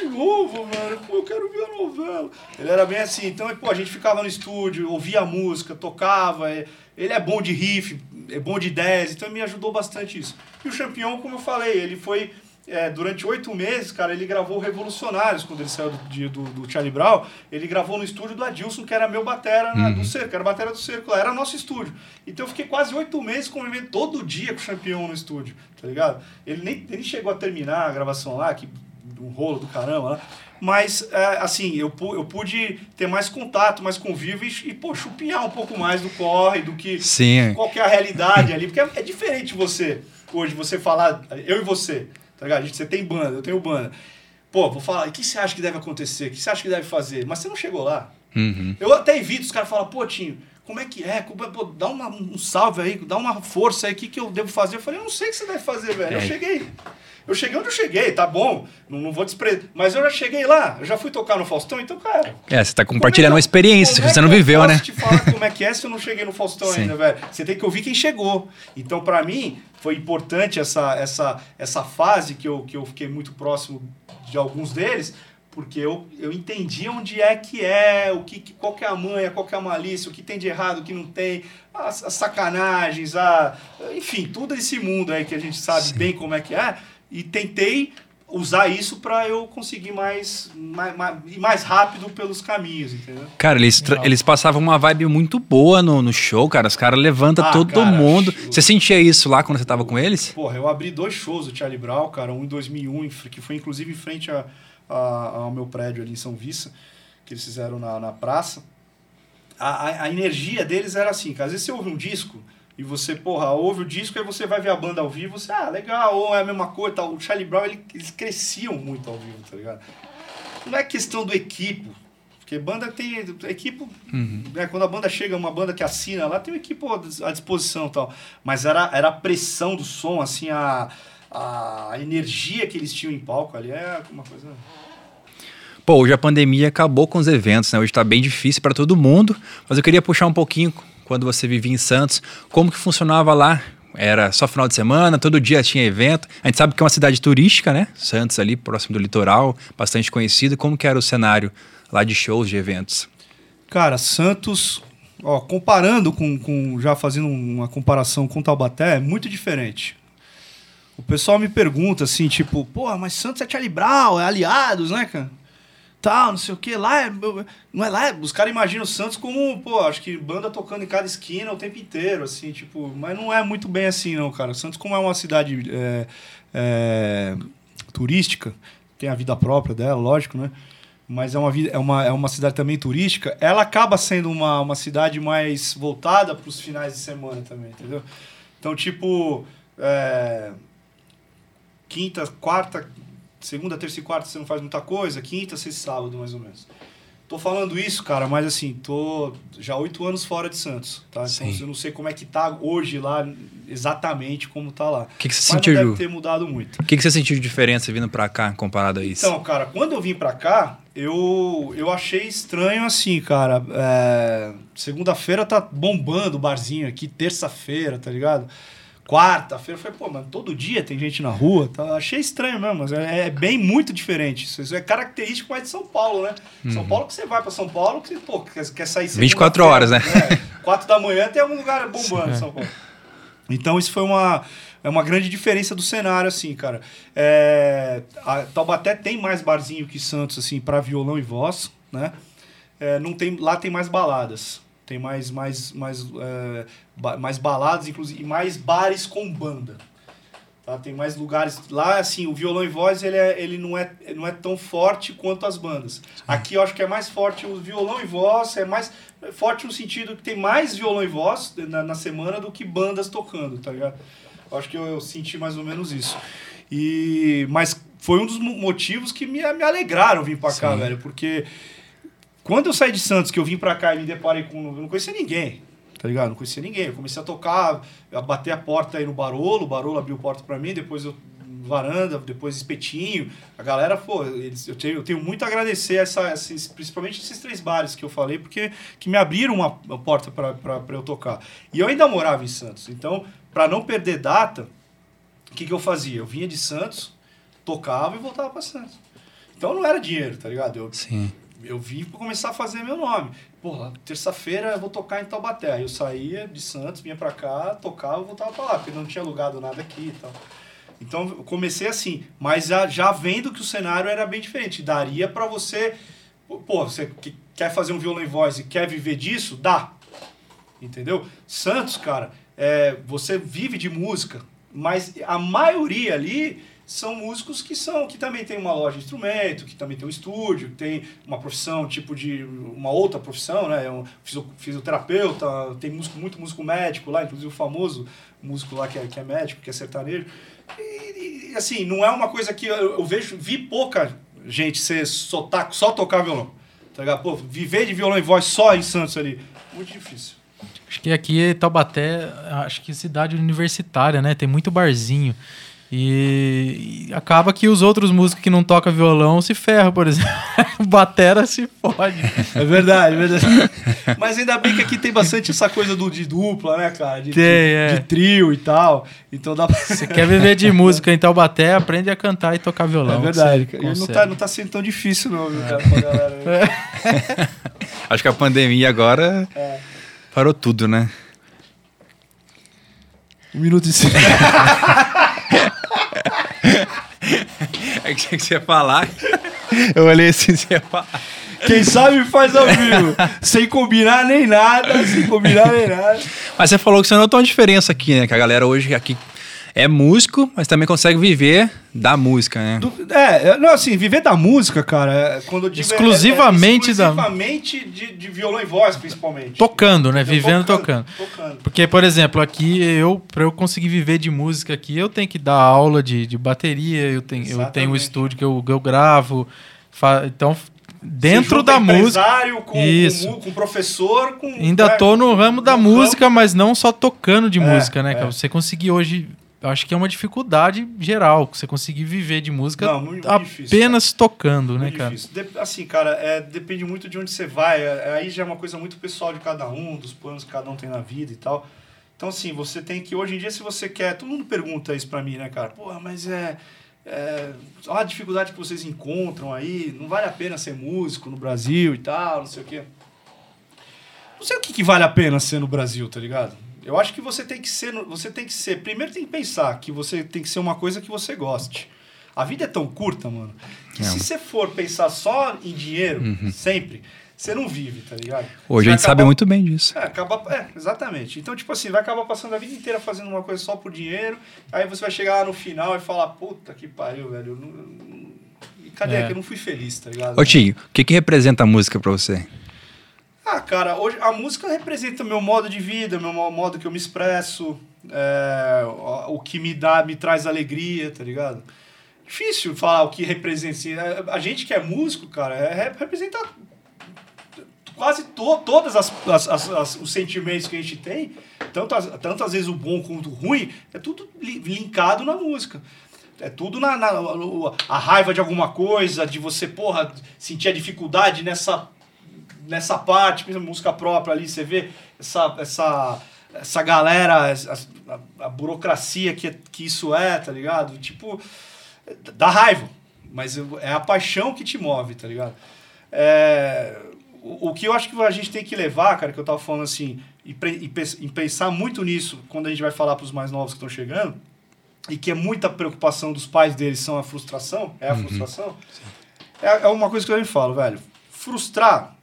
de novo, velho, pô, eu quero ver a novela. Ele era bem assim, então, pô, a gente ficava no estúdio, ouvia música, tocava, ele é bom de riff, é bom de ideias, então me ajudou bastante isso. E o Champion, como eu falei, ele foi é, durante oito meses, cara, ele gravou Revolucionários, quando ele saiu do, de- do, do Charlie Brown, ele gravou no estúdio do Adilson, que era meu batera na- do Cerco, era batera do Cerco lá, era nosso estúdio. Então eu fiquei quase oito meses convivendo todo dia com o Champion no estúdio, tá ligado? Ele nem, ele chegou a terminar a gravação lá, que um rolo do caramba lá. Mas, é, assim, eu, eu pude ter mais contato, mais convívio e, e, pô, chupinhar um pouco mais do corre, do que Sim. qual que é a realidade ali. Porque é, é diferente você, hoje, você falar, eu e você, tá ligado? Você tem banda, eu tenho banda. Pô, vou falar, o que você acha que deve acontecer? O que você acha que deve fazer? Mas você não chegou lá. Uhum. Eu até evito os caras falam, pô, Tinho, como é que é? Pô, dá uma, um salve aí, dá uma força aí, o que, que eu devo fazer? Eu falei, eu não sei o que você deve fazer, velho. Eu É. cheguei. Eu cheguei onde eu cheguei, tá bom. Não, não vou desprezar. Mas eu já cheguei lá, eu já fui tocar no Faustão, então, cara. É, você tá compartilhando uma experiência que é você não eu viveu, né? te falar como é que é se eu não cheguei no Faustão Sim. ainda, velho. Você tem que ouvir quem chegou. Então, pra mim, foi importante essa, essa, essa fase que eu, que eu fiquei muito próximo de alguns deles, porque eu, eu entendi onde é que é, o que, que- qual que é a manha, qual que é a malícia, o que tem de errado, o que não tem, as, as sacanagens, a, enfim, todo esse mundo aí que a gente sabe Sim. bem como é que é, e tentei usar isso pra eu conseguir mais, mais, mais, ir mais rápido pelos caminhos, entendeu? Cara, eles, eles passavam uma vibe muito boa no, no show, cara. Os caras levantam Ah, todo cara, mundo. show. Você sentia isso lá quando você tava com eles? Porra, eu abri dois shows do Charlie Brown, cara, um em 2001, em fr- que foi inclusive em frente a, a- ao meu prédio ali em São Vissa, que eles fizeram na, na praça. A, a, a energia deles era assim, cara, às vezes você ouve um disco e você, porra, ouve o disco e você vai ver a banda ao vivo, você, ah, legal, ou é a mesma coisa, tal. O Charlie Brown, ele- eles cresciam muito ao vivo, tá ligado? Não é questão do equipo, porque banda tem. Equipo, né, quando a banda chega, uma banda que assina lá, tem um equipo à disposição e tal. Mas era, era a pressão do som, assim, a, a energia que eles tinham em palco ali é uma coisa. Pô, hoje a pandemia acabou com os eventos, né? Hoje tá bem difícil para todo mundo, mas eu queria puxar um pouquinho quando você vivia em Santos, como que funcionava lá? Era só final de semana, todo dia tinha evento. A gente sabe que é uma cidade turística, né? Santos ali, próximo do litoral, bastante conhecido. Como que era o cenário lá de shows, de eventos? Cara, Santos, ó, comparando com, com. Já fazendo uma comparação com Taubaté, é muito diferente. O pessoal me pergunta assim, tipo, porra, mas Santos é Charlie Brown, é aliados, né, cara? Tal, não sei o que. Lá é. Não é lá. é- Os caras imaginam o Santos como, pô, acho que banda tocando em cada esquina o tempo inteiro, assim, tipo. Mas não é muito bem assim, não, cara. Santos, como é uma cidade é, é, turística, tem a vida própria dela, lógico, né? Mas é uma, vida, é, uma, é uma cidade também turística, ela acaba sendo uma, uma cidade mais voltada para os finais de semana também, entendeu? Então, tipo, é, quinta, quarta, segunda, terça e quarta você não faz muita coisa, quinta, sexta e sábado, mais ou menos. Tô falando isso, cara, mas assim, tô já oito anos fora de Santos, tá? Então Sim. eu não sei como é que tá hoje lá, exatamente como tá lá. O que, que você Mas sentiu? não deve ter mudado muito. O que, que você sentiu de diferença vindo pra cá comparado a isso? Então, cara, quando eu vim pra cá, eu, eu achei estranho assim, cara. É, Segunda-feira tá bombando o barzinho aqui, terça-feira, tá ligado? Quarta-feira, eu falei, pô, mano, todo dia tem gente na rua. Tá? Achei estranho mesmo, mas é, é bem muito diferente. Isso, isso é característico mais de São Paulo, né? São Paulo que você vai pra São Paulo, que você, pô, quer, quer sair 24 segunda-feira, horas, né? Quatro da manhã tem algum lugar bombando em Sim. São Paulo. Então isso foi uma, é uma grande diferença do cenário, assim, cara. É, a Taubaté tem mais barzinho que Santos, assim, para violão e voz, né? É, não tem, lá tem mais baladas. Tem mais, mais, mais, é, ba- mais baladas, inclusive, e mais bares com banda. Tá? Tem mais lugares. Lá, assim, o violão e voz ele, é, ele não, é, não é tão forte quanto as bandas. Aqui eu acho que é mais forte o violão e voz, é mais forte no sentido que tem mais violão e voz na, na semana do que bandas tocando, tá ligado? Eu acho que eu, eu senti mais ou menos isso. E, mas foi um dos mo- motivos que me, me alegraram vir pra cá, Sim. velho, porque quando eu saí de Santos, que eu vim pra cá e me deparei com. Eu não conhecia ninguém, tá ligado? Não conhecia ninguém. Eu comecei a tocar, a bater a porta aí no Barolo, o Barolo abriu porta pra mim, depois eu. Varanda, depois espetinho. A galera, pô, eles, eu, tenho, eu tenho muito a agradecer essa, esses, principalmente esses três bares que eu falei, porque que me abriram uma, uma porta pra eu tocar. E eu ainda morava em Santos. Então, pra não perder data, o que, que eu fazia? Eu vinha de Santos, tocava e voltava pra Santos. Então não era dinheiro, tá ligado? Eu, Sim. Eu vim pra começar a fazer meu nome. Porra, terça-feira eu vou tocar em Taubaté. Eu saía de Santos, vinha pra cá, tocava voltava pra lá, porque não tinha alugado nada aqui e tal. Então eu comecei assim, mas já, já vendo que o cenário era bem diferente. Daria pra você. Pô, você que- quer fazer um violão em voz e quer viver disso? Dá. Entendeu? Santos, cara, é, você vive de música, mas a maioria ali são músicos que são que também tem uma loja de instrumento, que também tem um estúdio, que tem uma profissão tipo de uma outra profissão, né? É um fisio- fisioterapeuta, tem músico muito músico médico lá, inclusive o famoso músico lá que é, que é médico, que é sertanejo. E, e, assim, não é uma coisa que eu, eu vejo, vi pouca gente ser só, ta- só tocar violão. Tá ligado? Pô, viver de violão e voz só em Santos ali, muito difícil. Acho que aqui Taubaté, acho que cidade universitária, né? Tem muito barzinho. E, e acaba que os outros músicos que não tocam violão se ferram, por exemplo. Batera se fode. É verdade, é verdade. Mas ainda bem que aqui tem bastante essa coisa do, de dupla, né, cara? De, Tem, de, é. de trio e tal. Então dá pra. Você quer viver de música em Taubaté, aprende a cantar e tocar violão. É verdade. E não tá, não tá sendo tão difícil, não, viu, cara, pra galera. né? Acho que a pandemia agora É. parou tudo, né? Um minuto e cinco. É que você ia falar. Eu olhei assim, você ia falar. Quem sabe faz ao vivo. sem combinar nem nada, sem combinar nem nada. Mas você falou que você notou uma diferença aqui, né? Que a galera hoje aqui é músico, mas também consegue viver da música, né? Do- é, é, não, assim, viver da música, cara, é- quando eu digo. é- Exclusivamente é, da- Exclusivamente de, de violão e voz, principalmente. Tocando, né? Entendeu? Vivendo tocando. Tocando. Porque, por exemplo, aqui eu, para eu conseguir viver de música aqui, eu tenho que dar aula de, de bateria, eu tenho, eu tenho um Exatamente. estúdio que eu, que eu gravo. fa- então, dentro da música. Com, Isso. Com, com professor, com. Ainda né, tô no ramo da música, mas não só tocando de É, música, né? é. cara? Você conseguir hoje. Eu acho que é uma dificuldade geral, você conseguir viver de música Não, muito apenas difícil, tocando, né, Muito cara? difícil. De- assim, cara, é, depende muito de onde você vai. É, aí já é uma coisa muito pessoal de cada um, dos planos que cada um tem na vida e tal. Então, assim, você tem que. Hoje em dia, se você quer. Todo mundo pergunta isso pra mim, né, cara? Porra, mas é. é olha a dificuldade que vocês encontram aí. Não vale a pena ser músico no Brasil e tal, não sei o quê. Não sei o que, que vale a pena ser no Brasil, tá ligado? Eu acho que você tem que ser. Você tem que ser. Primeiro tem que pensar que você tem que ser uma coisa que você goste. A vida é tão curta, mano, que É. se você for pensar só em dinheiro, sempre, você não vive, tá ligado? Hoje a gente vai sabe acabar- muito bem disso. É, acaba, é, exatamente. Então, tipo assim, vai acabar passando a vida inteira fazendo uma coisa só por dinheiro, aí você vai chegar lá no final e falar, puta que pariu, velho. eu não- e cadê É. que eu não fui feliz, tá ligado? Ô, Tinho, o que, que representa a música pra você? Ah, cara, hoje a música representa meu modo de vida, meu mo- modo que eu me expresso, é, o o que me dá, me traz alegria, tá ligado? Difícil falar o que representa. assim, é, A gente que é músico, cara, é, quase to, todas as, as- as- os sentimentos que a gente tem, tanto, as- tanto às vezes o bom quanto o ruim, é tudo li- linkado na música. É tudo na, na- no- a raiva de alguma coisa, de você, porra, sentir a dificuldade nessa nessa parte, exemplo, música própria ali, você vê essa, essa, essa galera, essa- a, a burocracia que, que isso é, tá ligado? Tipo, dá raiva, mas é a paixão que te move, tá ligado? É, o, o que eu acho que a gente tem que levar, cara, que eu tava falando assim, e, e e pensar muito nisso quando a gente vai falar pros mais novos que estão chegando, e que é muita preocupação dos pais deles são a frustração, é a frustração, é, é uma coisa que eu sempre falo, velho. Frustrar,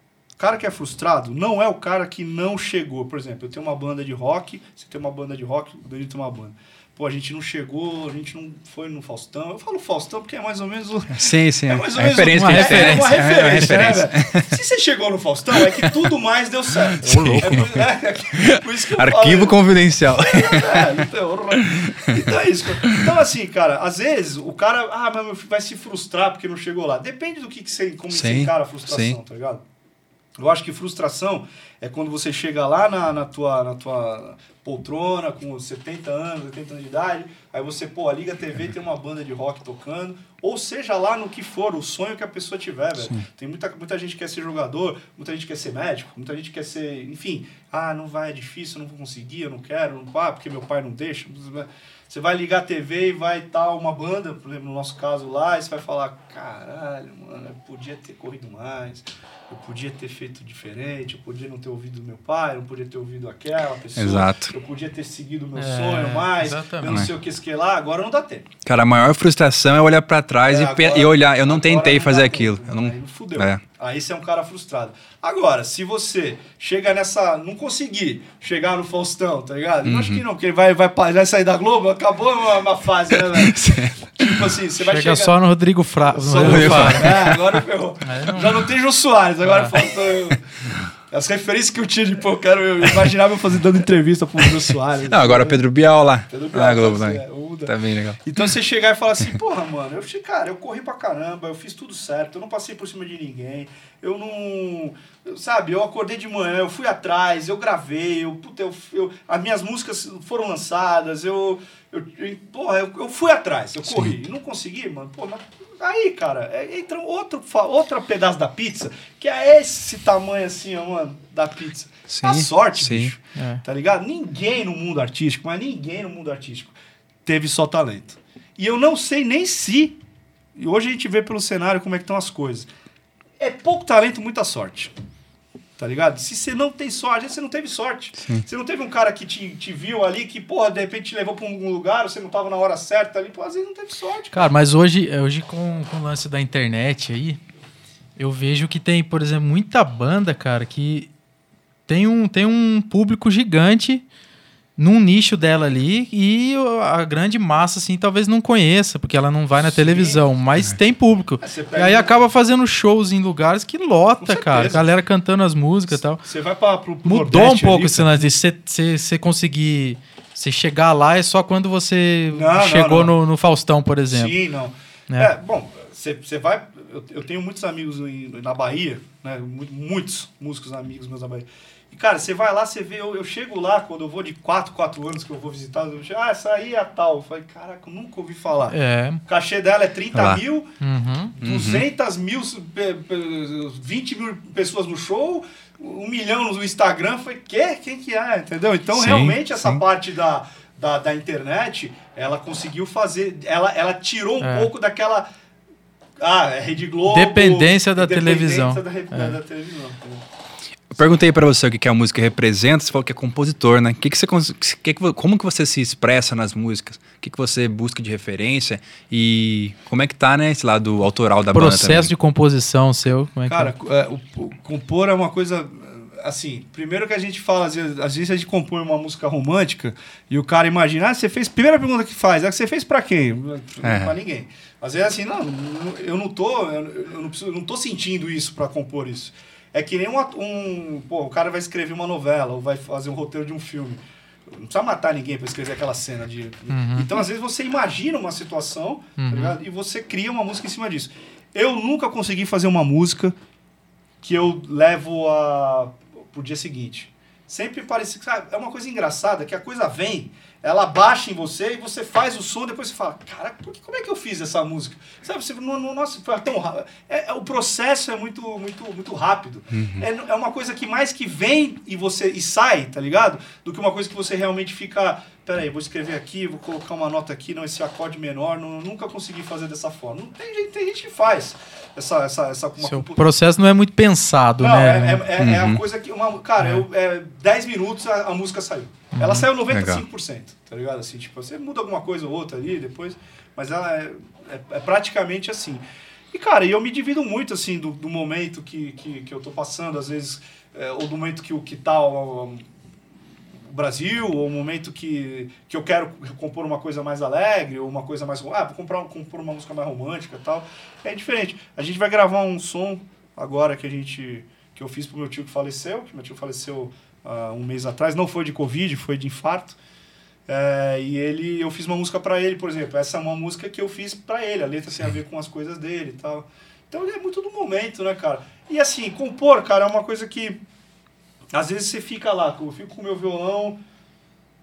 cara que é frustrado não é o cara que não chegou. Por exemplo, eu tenho uma banda de rock, você tem uma banda de rock, o Danilo tem uma banda. Pô, a gente não chegou, a gente não foi no Faustão. Eu falo Faustão porque é mais ou menos o, Sim, sim. é mais ou menos referência uma, gente é, tem. uma É uma referência, né, referência. velho? Se você chegou no Faustão, é que tudo mais deu certo. Louco. É por, é, é isso que eu Arquivo falo, confidencial. é, então, então é isso. Então, assim, cara, às vezes o cara, ah, mas vai se frustrar porque não chegou lá. Depende do que, que você, como você Sim, encara a frustração, sim. tá ligado? Eu acho que frustração é quando você chega lá na, na, tua, na tua poltrona com 70 anos, 80 anos de idade, aí você, pô, liga a TV tem uma banda de rock tocando, ou seja lá no que for, o sonho que a pessoa tiver, velho. Tem muita, muita gente que quer ser jogador, muita gente quer ser médico, muita gente quer ser, enfim, ah, não vai, é difícil, eu não vou conseguir, eu não quero, não ah, porque meu pai não deixa. Você vai ligar a TV e vai estar uma banda, por exemplo, no nosso caso lá, e você vai falar, caralho, mano, eu podia ter corrido mais, eu podia ter feito diferente, eu podia não ter ouvido meu pai, eu não podia ter ouvido aquela pessoa. Exato. Eu podia ter seguido o meu É, sonho mais, exatamente. eu não sei o que que lá, agora não dá tempo. Cara, a maior frustração é olhar pra trás É, e, agora- e olhar. Eu não tentei dá fazer tempo. aquilo. Eu não... Aí não fudeu. É. Aí você é um cara frustrado. Agora, se você chega nessa. Não conseguir chegar no Faustão, tá ligado? Eu acho Uhum. que não, porque ele vai, vai, vai sair da Globo, acabou uma, uma fase, né, velho? tipo assim, você vai Chega chegar. só no Rodrigo Fra... Só no Rodrigo É, agora ferrou. Aí não- Já não tem Jô Soares, agora Ah. falta. As referências que eu tinha de, pô, eu quero eu imaginava eu fazer dando entrevista pro Jô Soares. Não, agora Pedro Bial lá. Pedro na Bial, Globo pode também. O muda. Tá bem legal. Então você chegar e falar assim, porra, mano, eu, cara, eu corri pra caramba, eu fiz tudo certo, eu não passei por cima de ninguém, eu não. eu- sabe, eu acordei de manhã, eu fui atrás, eu gravei, eu, puta, eu, eu- as minhas músicas foram lançadas, eu. eu, eu porra, eu, eu fui atrás, eu corri. E não consegui, mano, pô, mas. Aí, cara, é- entra outro, outro pedaço da pizza, que é esse tamanho assim, ó, mano, da pizza. Sim, a sorte, sim. bicho. É. Tá ligado? Ninguém no mundo artístico, mas ninguém no mundo artístico teve só talento. E eu não sei nem se. E hoje a gente vê pelo cenário como é que estão as coisas. É pouco talento, muita sorte. Tá ligado? Se você não tem sorte, às vezes você não teve sorte. Você não teve um cara que te, te viu ali, que, porra, de repente te levou pra um lugar, você não tava na hora certa ali, pô, às vezes não teve sorte. Cara, mas hoje, hoje com, com o lance da internet aí, eu vejo que tem, por exemplo, muita banda, cara, que tem um, tem um público gigante num nicho dela ali e a grande massa, assim, talvez não conheça, porque ela não vai na Sim. televisão, mas tem público. E aí um- acaba fazendo shows em lugares que lota, cara. Galera cantando as músicas e tal. Você vai pra, pro, pro Mudou um Nordeste pouco ali, esse lance de você- conseguir. Você chegar lá é só quando você Não, não, chegou não. No, no Faustão, por exemplo. Sim, não. né? É, bom, você vai. Eu, eu tenho muitos amigos em- na Bahia, né? mu- Muitos músicos amigos meus na Bahia. E, cara, você vai lá, você vê. Eu, eu chego lá, quando eu vou de 4, 4 anos que eu vou visitar, eu chego, ah, essa aí é a tal. Eu falei, caraca, eu nunca ouvi falar. É. O cachê dela é 30 Lá. mil, Uhum. 200 mil, pe- pe- 20 mil pessoas no show, um milhão no Instagram. Eu falei, quê? Quem que é? Entendeu? Então, Sim, realmente, essa sim. parte da, da, da internet, ela conseguiu fazer. Ela, ela tirou um É. pouco daquela. Ah, é Rede Globo. Dependência da dependência televisão. Da, re- da- É. da televisão. Eu perguntei pra você o que que a música representa, você falou que é compositor, né? Que que você, que que como que você se expressa nas músicas? O que, que você busca de referência? E como é que tá, né, esse lado autoral da banda Processo de composição seu. Como é que Cara, é, o, o compor é uma coisa. Assim, primeiro que a gente fala, às vezes, às vezes a gente compõe uma música romântica e o cara imagina, ah, você fez. Primeira pergunta que faz, é que você fez pra quem? É. Pra ninguém. Às vezes assim, não, eu não tô. Eu eu não, preciso, eu não tô sentindo isso pra compor isso. É que nem um, um. Pô, o cara vai escrever uma novela ou vai fazer um roteiro de um filme. Não precisa matar ninguém pra escrever aquela cena de. Uhum. Então, às vezes, você imagina uma situação, Uhum. tá ligado? E você cria uma música em cima disso. Eu nunca consegui fazer uma música que eu levo a, pro dia seguinte. Sempre parece que é uma coisa engraçada, que a coisa vem, ela baixa em você e você faz o som, depois você fala, por que- como é que eu fiz essa música? Sabe, você, no, no- nossa, foi tão rápido. É, é- o processo é muito, muito, muito rápido. É, é uma coisa que mais que vem e você e sai, tá ligado? Do que uma coisa que você realmente fica, peraí, vou escrever aqui, vou colocar uma nota aqui, não, esse acorde menor, não, nunca consegui fazer dessa forma. Não tem, gente- tem gente que faz essa, essa, essa uma Seu processo não é muito pensado, não, né? é, é, é, é Uhum. uma coisa que. Uma, cara, É. eu, é, 10 minutos a, a música saiu. Uhum. Ela saiu 95%, tá ligado? Assim, tipo, você muda alguma coisa ou outra ali depois, mas ela é, é, é praticamente assim. E, cara, e eu me divido muito, assim, do, do momento que, que, que eu tô passando, às vezes, é, ou do momento que o que tá o, o Brasil, ou o momento que, que eu quero compor uma coisa mais alegre, ou uma coisa mais. Ah, vou comprar, compor uma música mais romântica tal. É diferente. A gente vai gravar um som agora que a gente. que eu fiz pro meu tio que faleceu, que meu tio faleceu há um mês atrás, não foi de Covid, foi de infarto. É, e ele, eu fiz uma música pra ele, por exemplo. Essa é uma música que eu fiz pra ele, a letra tem a ver com as coisas dele e tal. Então é muito do momento, né, cara? E assim, compor, cara, é uma coisa que às vezes você fica lá, eu fico com o meu violão,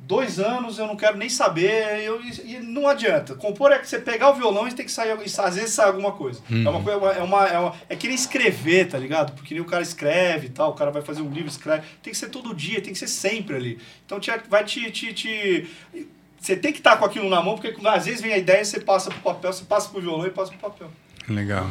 dois anos, eu não quero nem saber, eu, e não adianta. Compor é que você pegar o violão e tem que sair, às vezes sai alguma coisa. É uma coisa, é uma, é uma, é que nem escrever, tá ligado? Porque nem o cara escreve e tal, o cara vai fazer um livro, escreve, tem que ser todo dia, tem que ser sempre ali. Então te, vai te, te, te você tem que estar com aquilo na mão, porque às vezes vem a ideia, você passa pro papel, você passa pro violão e passa pro papel. Legal.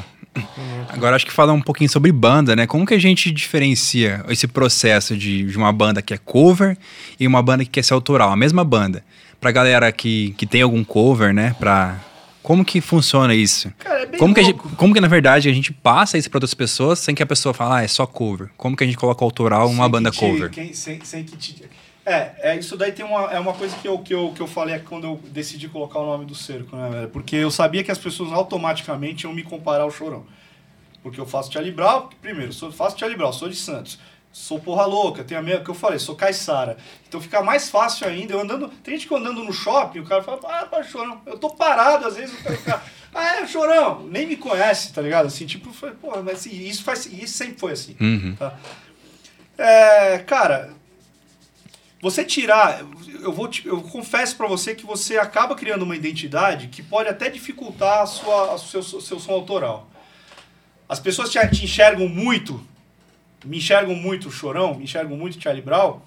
Agora acho que falar um pouquinho sobre banda, né? Como que a gente diferencia esse processo de, de uma banda que é cover e uma banda que quer ser autoral, a mesma banda? Pra galera que, que tem algum cover, né? Pra... Como que funciona isso? Cara, é bem Como que, gente, como que, na verdade, a gente passa isso para outras pessoas sem que a pessoa fale, ah, é só cover? Como que a gente coloca autoral uma Sem banda te- cover? quem- sem, sem que te... É, é, isso daí tem uma, é uma coisa que eu, que, eu, que eu falei quando eu decidi colocar o nome do cerco, né, velho? Porque eu sabia que as pessoas automaticamente iam me comparar ao Chorão. Porque eu faço Charlie Brown, primeiro, sou, faço Charlie Brown, sou de Santos. sou porra louca, tenho a mesma que eu falei, sou caiçara. Então fica mais fácil ainda. Eu andando, tem gente que andando no shopping, o cara fala, ah, pá, chorão, eu tô parado, às vezes o cara fica, ah, é, chorão, nem me conhece, tá ligado? Assim, tipo, porra, mas isso faz, isso sempre foi assim. Uhum. Tá? É, cara, você tirar, eu vou, te- eu confesso pra você que você acaba criando uma identidade que pode até dificultar a sua, o seu, seu som autoral. As pessoas te, te enxergam muito, me enxergam muito Chorão, me enxergam muito Charlie Brown,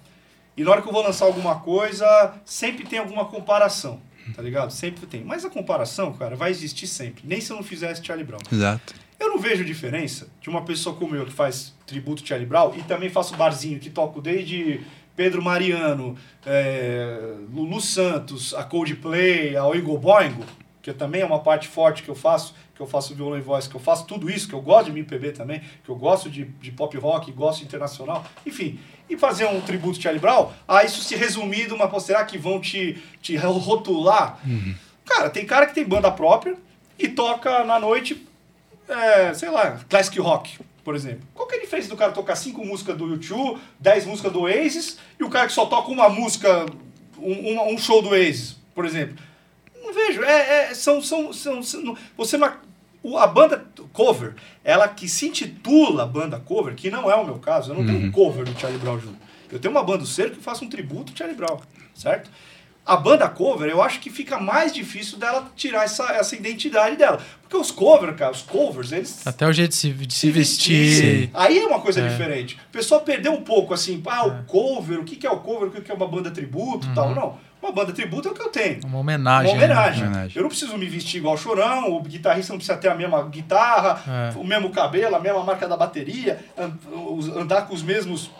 e na hora que eu vou lançar alguma coisa, sempre tem alguma comparação, tá ligado? Sempre tem. Mas a comparação, cara, vai existir sempre, nem se eu não fizesse Charlie Brown. Exato. Eu não vejo diferença de uma pessoa como eu que faz tributo Charlie Brown e também faço barzinho que toco desde Pedro Mariano, é, Lulu Santos, a Coldplay, a Oingo Boingo, que também é uma parte forte que eu faço, que eu faço violão e voz, que eu faço tudo isso, que eu gosto de MPB também, que eu gosto de, de pop rock, gosto de internacional, enfim. E fazer um tributo Charlie Brown, a isso se resumir de uma será que vão te, te rotular? Cara, tem cara que tem banda própria e toca na noite é, sei lá, classic rock, por exemplo. Qual que é a diferença do cara tocar cinco músicas do YouTube, 10 músicas do Oasis, e o cara que só toca uma música, um, um show do Oasis, por exemplo? Não vejo. É, é- são, são, são, são- você não- a banda cover, ela que se intitula banda cover, que não é o meu caso, eu não tenho um cover do Charlie Brown Jr. Eu tenho uma banda do Cerco que faça um tributo ao Charlie Brown, certo? A banda cover, eu acho que fica mais difícil dela tirar essa, essa identidade dela. Porque os covers, cara, os covers, eles Até o jeito de se, de se vestir. Aí é uma coisa É. diferente. O pessoal perdeu um pouco assim, ah, o cover, o que é o cover, o que é uma banda tributo e tal. Não, uma banda tributo é o que eu tenho. Uma homenagem. Uma né? homenagem. Homenagem. Eu não preciso me vestir igual chorão, o guitarrista não precisa ter a mesma guitarra, É. o mesmo cabelo, a mesma marca da bateria, andar com os mesmos.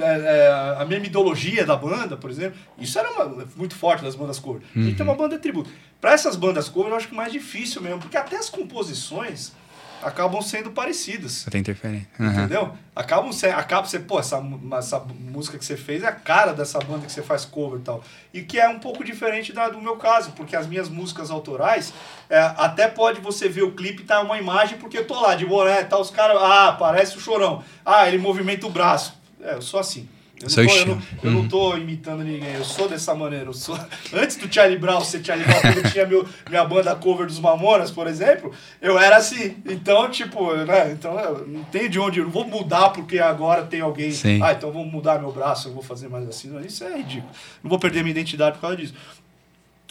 É, é, a mesma ideologia da banda, por exemplo. Isso era uma- muito forte das bandas cover. Tem que ter uma banda tributo. Para essas bandas cover, eu acho que é mais difícil mesmo, porque até as composições acabam sendo parecidas. Até interferência. Uhum. Entendeu? Acabam você, acaba você, pô, essa, essa música que você fez é a cara dessa banda que você faz cover e tal. E que é um pouco diferente da, do meu caso, porque as minhas músicas autorais, é, até pode você ver o clipe e tá uma imagem, porque eu tô lá de boné, tá os caras, ah, parece o chorão. Ah, ele movimenta o braço. É, eu sou assim. Eu não, tô, eu, não, eu não tô imitando ninguém, eu sou dessa maneira. Eu sou... Antes do Charlie Brown ser Charlie Brown, quando eu tinha meu, minha banda cover dos Mamonas, por exemplo, eu era assim. Então, tipo, né? Então, eu não tem de onde. Eu não vou mudar porque agora tem alguém. Sim. Ah, então vou mudar meu braço, eu vou fazer mais assim. Isso é ridículo. Não vou perder minha identidade por causa disso.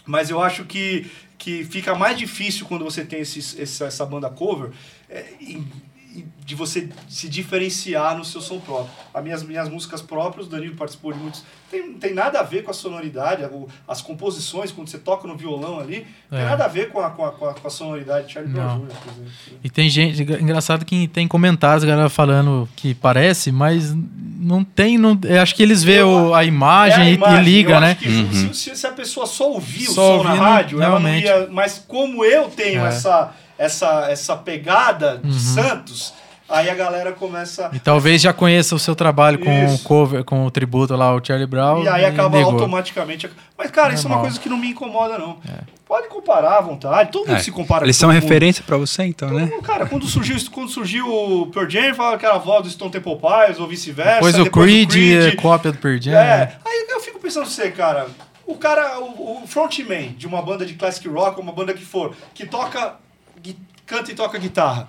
Mas eu acho que, que fica mais difícil quando você tem esses, essa, essa banda cover é, de você se diferenciar no seu som próprio. As minhas, minhas músicas próprias, o Danilo participou de muitos. Tem, não tem nada a ver com a sonoridade, o- as composições, quando você toca no violão ali, não É. tem nada a ver com a, com a, com a, com a sonoridade de Charlie Brown. Jr., por exemplo. E tem gente, engraçado que tem comentários, a galera falando que parece, mas não tem, não, eu acho que eles vê o- a imagem, É a e- imagem. e liga, Eu né? acho que se- se, se a pessoa só ouvir o Só som na rádio, ela não realmente. ia. Mas como eu tenho É. essa, essa, essa pegada de Uhum. Santos, aí a galera começa. E talvez já conheça o seu trabalho com o Isso. cover, com o tributo lá, o Charlie Brown. E aí acaba negou. automaticamente. Mas, cara, isso é uma Normal. coisa que não me incomoda, não. Pode comparar à vontade. Todo mundo É, se compara Eles com são referência pra você, então, Todo né? mundo, Cara, quando surgiu, quando surgiu o Pearl Jam, falava que era a voz do Stone Temple Pilots, ou vice-versa. Depois o Creed, é cópia do Pearl Jam. É, aí eu fico pensando você, cara, o cara, o, o frontman de uma banda de classic rock, uma banda que for, que toca, canta e toca guitarra.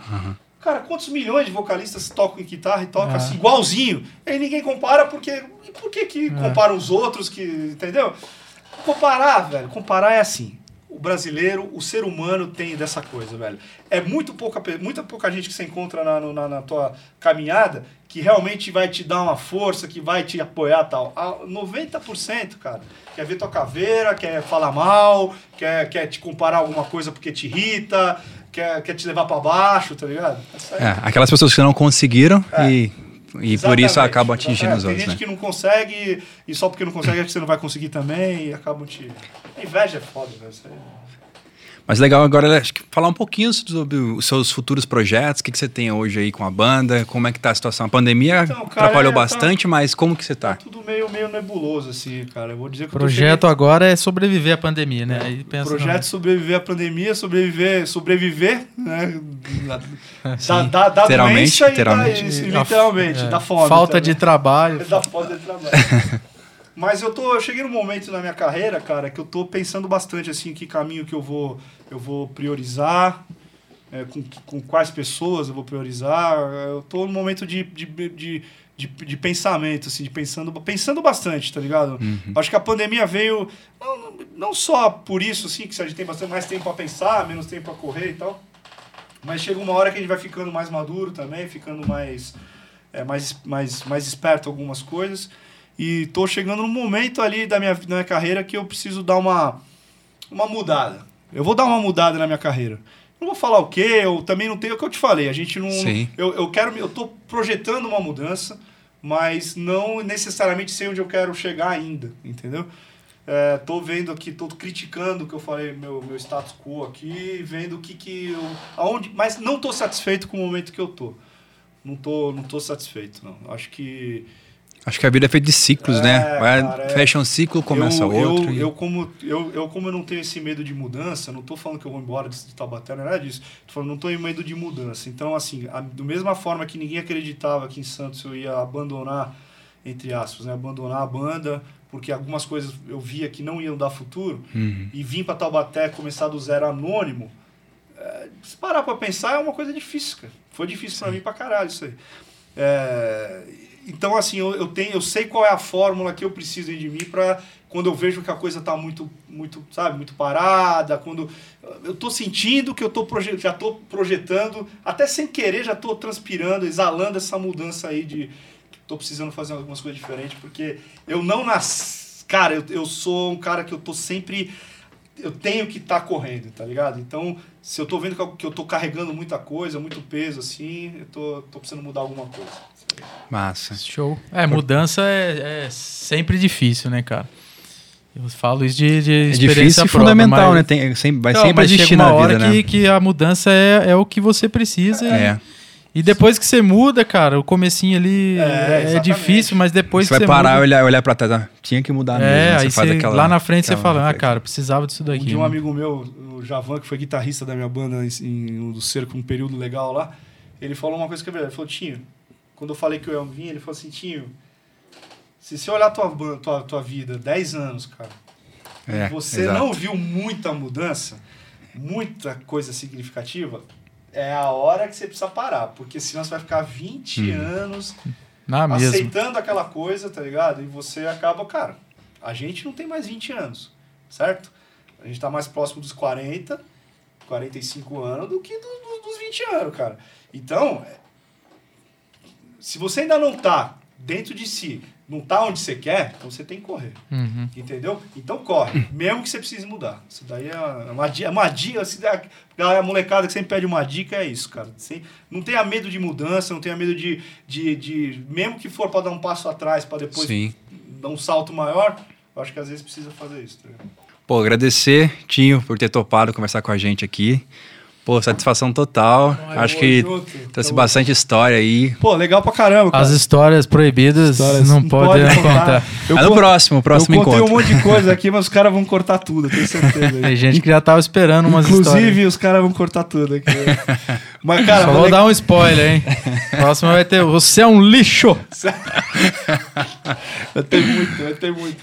Cara, quantos milhões de vocalistas tocam guitarra e tocam É. assim, igualzinho? E aí ninguém compara porque. E por que, que É. comparam os outros que. Entendeu? Comparar, velho, comparar é assim. O brasileiro, o ser humano tem dessa coisa, velho. É muito pouca, muita pouca gente que você encontra na, na, na tua caminhada que realmente vai te dar uma força, que vai te apoiar e tal. A 90%, cara, quer ver tua caveira, quer falar mal, quer, quer te comparar alguma coisa porque te irrita, quer, quer te levar pra baixo, tá ligado? Aí- É, aquelas pessoas que não conseguiram É. e, e por isso acabam atingindo É, os Tem outros, gente né? que não consegue e só porque não consegue é que você não vai conseguir também e acabam te. A inveja é foda, velho. Isso aí. Mas legal agora acho que falar um pouquinho sobre os seus futuros projetos, o que, que você tem hoje aí com a banda, como é que tá a situação. A pandemia Então, cara, atrapalhou é, tá- bastante, mas como que você Tá tá? tudo meio, meio nebuloso, assim, cara. Eu vou dizer que O projeto agora é sobreviver à pandemia, né? Aí O pensa, projeto sobreviver à pandemia, sobreviver, sobreviver, né? Da, Sim, da, da, literalmente, doença e literalmente. da, isso, não, literalmente, é, da fome. Falta de também. trabalho. da falta de trabalho. Mas eu tô, eu cheguei num momento na minha carreira, cara, que eu tô pensando bastante assim, que caminho que eu vou, eu vou priorizar, é, com, com quais pessoas eu vou priorizar. Eu tô num momento de, de, de, de, de pensamento, assim, de pensando, pensando bastante, tá ligado? Acho que a pandemia veio não, não só por isso, assim, que a gente tem bastante mais tempo para pensar, menos tempo para correr e tal. Mas chega uma hora que a gente vai ficando mais maduro também, ficando mais, é, mais, mais, mais esperto em algumas coisas. E tô chegando num momento ali da minha, da minha carreira que eu preciso dar uma, uma mudada. Eu vou dar uma mudada na minha carreira. Não vou falar o quê, eu também não tenho o que eu te falei. A gente não. Sim. Eu, eu quero. Eu tô projetando uma mudança, mas não necessariamente sei onde eu quero chegar ainda, entendeu? É, tô vendo aqui, tô criticando o que eu falei, meu, meu status quo aqui, vendo o que que eu, aonde, mas não tô satisfeito com o momento que eu tô. Não tô, não tô satisfeito, não. Acho que Acho que a vida é feita de ciclos, É, né? Vai, cara, é. fecha um ciclo, começa eu, outro. Eu, e- eu, como, eu, eu, como eu não tenho esse medo de mudança, não tô falando que eu vou embora de Taubaté, não é disso. Tô falando, não tô em medo de mudança. Então, assim, a, da mesma forma que ninguém acreditava que em Santos eu ia abandonar, entre aspas, né, abandonar a banda, porque algumas coisas eu via que não iam dar futuro, Uhum. e vim para Taubaté começar do zero anônimo, é, se parar para pensar é uma coisa difícil, cara. Foi difícil para mim pra caralho isso aí. É, então, assim, eu, eu, tenho, eu sei qual é a fórmula que eu preciso de mim para quando eu vejo que a coisa tá muito, muito, sabe, muito parada, quando eu tô sentindo que eu tô já tô projetando, até sem querer já tô transpirando, exalando essa mudança aí de tô precisando fazer algumas coisas diferentes, porque eu não nasci, cara, eu, eu sou um cara que eu tô sempre eu tenho que estar correndo, tá ligado? Então, se eu tô vendo que eu- tô carregando muita coisa, muito peso, assim, eu tô precisando mudar alguma coisa. Massa. Show. É, mudança é, é sempre difícil, né, cara? Eu falo isso de, de É experiência difícil e própria, fundamental, mas- né? Tem, sempre, vai Não, sempre existir na hora vida, que, né? que a mudança é, é o que você precisa. É. E depois que você muda, cara, o comecinho ali É, é, exatamente. difícil, mas depois Você que vai você parar e muda, olhar, olhar pra trás. ah, Tinha que mudar mesmo. É, né? aí faz você- aquela- lá na frente você fala, ah, cara, precisava disso daqui. Um dia um né? amigo meu, o Javan, que foi guitarrista da minha banda em, em, do Cerco, um período legal lá, ele falou uma coisa que é verdade. Ele falou, Tinho, quando eu falei que eu ia vir, ele falou assim, Tinho, se você olhar tua, tua, tua vida, 10 anos, cara, É, você exato. não viu muita mudança, muita coisa significativa, é a hora que você precisa parar, porque senão você vai ficar 20 Uhum. anos Na mesma. aceitando aquela coisa, tá ligado? E você acaba, cara, a gente não tem mais 20 anos, certo? A gente tá mais próximo dos 40, 45 anos do que do- do- dos 20 anos, cara. Então, se você ainda não tá dentro de si, não tá onde você quer, então você tem que correr. Uhum. Entendeu? Então corre, mesmo que você precise mudar. Isso daí é uma dica. Uma dica da- galera, a molecada que sempre pede uma dica é isso, cara. Sem, não tenha medo de mudança, não tenha medo de. de, de mesmo que for para dar um passo atrás, para depois Sim. dar um salto maior, eu acho que às vezes precisa fazer isso. Tá? Pô, agradecer, Tinho, por ter topado conversar com a gente aqui. Pô, satisfação total. Acho Tamo que junto, trouxe tamo- bastante história aí. Pô, legal pra caramba, cara. As histórias proibidas Histórias não, pode contar. Eu, Mas no próximo, próximo eu contei encontro. um monte de coisa aqui, mas os caras vão cortar tudo, eu tenho certeza. Tem gente que já tava esperando umas Inclusive, histórias. os caras vão cortar tudo aqui. Mas, cara, Só vou dar um spoiler, hein? Próximo vai ter. Você é um lixo! Vai ter muito, vai ter muito.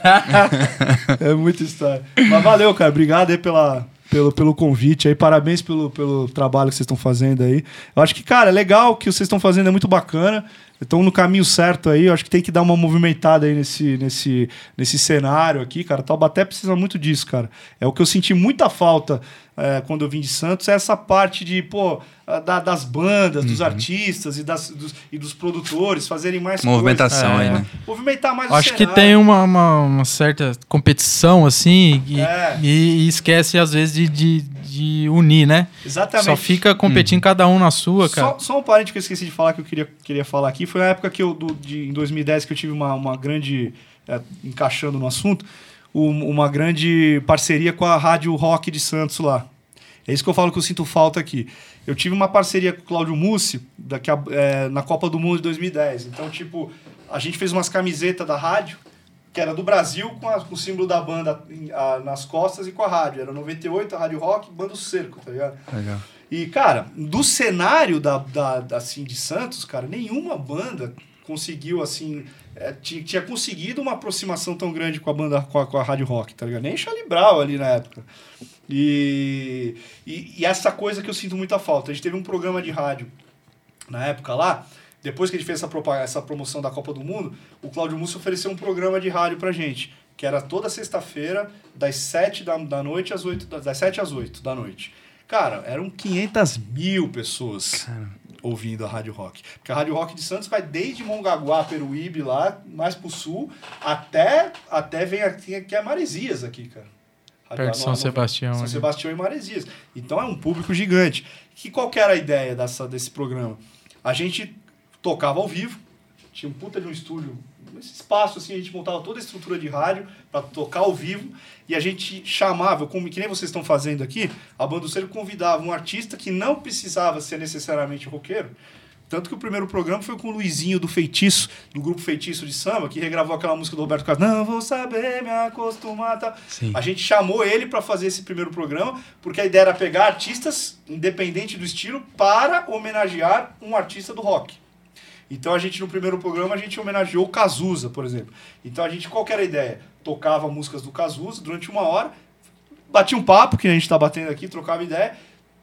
é muita história. Mas valeu, cara. Obrigado aí pela, pelo, pelo convite aí. Parabéns pelo, pelo trabalho que vocês estão fazendo aí. Eu acho que, cara, é legal o que vocês estão fazendo, é muito bacana. Estão no caminho certo aí. Eu acho que tem que dar uma movimentada aí nesse, nesse, nesse cenário aqui, cara. Taubaté precisa muito disso, cara. É o que eu senti muita falta é, quando eu vim de Santos, é essa parte de, pô, da- das bandas, dos artistas e, das, dos, e dos produtores fazerem mais Movimentação coisas. aí, É, né? Movimentar mais o Acho que tem uma, uma, uma certa competição, assim, e, É. e- e esquece, às vezes, de, de, de unir, né? Exatamente. Só fica competindo cada um na sua, cara. Só, só um parente que eu esqueci de falar que eu queria, queria falar aqui. Foi na época que eu, do, de, em 2010, que eu tive uma, uma grande. é, encaixando no assunto, um- uma grande parceria com a Rádio Rock de Santos lá. É isso que eu falo que eu sinto falta aqui. Eu tive uma parceria com o Cláudio Mussi daqui a, é, na Copa do Mundo de 2010. Então, tipo, a gente fez umas camisetas da rádio, que era do Brasil, com, a, com o símbolo da banda a- nas costas e com a rádio. Era 98, a Rádio Rock, Banda Cerco, tá ligado? Legal. E, cara, do cenário da, da, da, assim, de Santos, cara, nenhuma banda conseguiu, assim, é, ti- tinha, conseguido uma aproximação tão grande com a banda, com a, com a Rádio Rock, tá ligado? Nem Charlie Brown ali na época. E, e, e essa coisa que eu sinto muita falta. A gente teve um programa de rádio na época lá, depois que a gente fez essa, essa promoção da Copa do Mundo, o Cláudio Mussi ofereceu um programa de rádio pra gente, que era toda sexta-feira, das 7 da, da noite às 8, da- das 7 às 8 da noite. Cara, eram 500 mil pessoas ouvindo a Rádio Rock. Porque a Rádio Rock de Santos vai desde Mongaguá, Peruíbe, lá, mais pro sul, até, até vem aqui, aqui é Maresias aqui, cara. Perto de São no- Sebastião, São ali. Sebastião e Maresias. Então é um público gigante. Que qual que era a ideia dessa, desse programa? A gente tocava ao vivo, tinha um puta de um estúdio, nesse espaço assim, a gente montava toda a estrutura de rádio para tocar ao vivo e a gente chamava, como que nem vocês estão fazendo aqui, a Cerco convidava um artista que não precisava ser necessariamente roqueiro. Tanto que o primeiro programa foi com o Luizinho do Feitiço, do grupo Feitiço de Samba, que regravou aquela música do Roberto Carlos, Não vou saber me acostumar. Tá? Sim. A gente chamou ele para fazer esse primeiro programa, porque a ideia era pegar artistas, independente do estilo, para homenagear um artista do rock. Então a gente, no primeiro programa, a gente homenageou o Cazuza, por exemplo. Então a gente, qual que era a ideia? Tocava músicas do Cazuza durante uma hora, batia um papo, que a gente está batendo aqui, trocava ideia,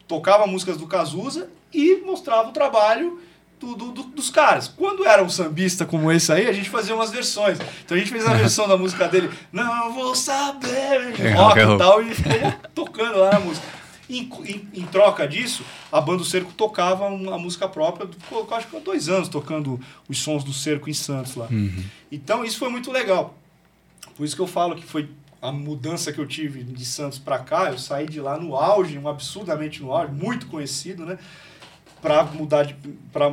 tocava músicas do Cazuza e mostrava o trabalho do- do- do- dos caras. Quando era um sambista como esse aí, a gente fazia umas versões. Então a gente fez a versão da música dele, Não Vou Saber, É, rock e tal, e ficou tocando lá na música. Em, em- em troca disso, a banda do Cerco tocava uma música própria, ficou, acho que há dois anos tocando os sons do Cerco em Santos lá. Então isso foi muito legal. Por isso que eu falo que foi a mudança que eu tive de Santos para cá. Eu saí de lá no auge, um absurdamente no auge, muito conhecido, né? Para mudar de. para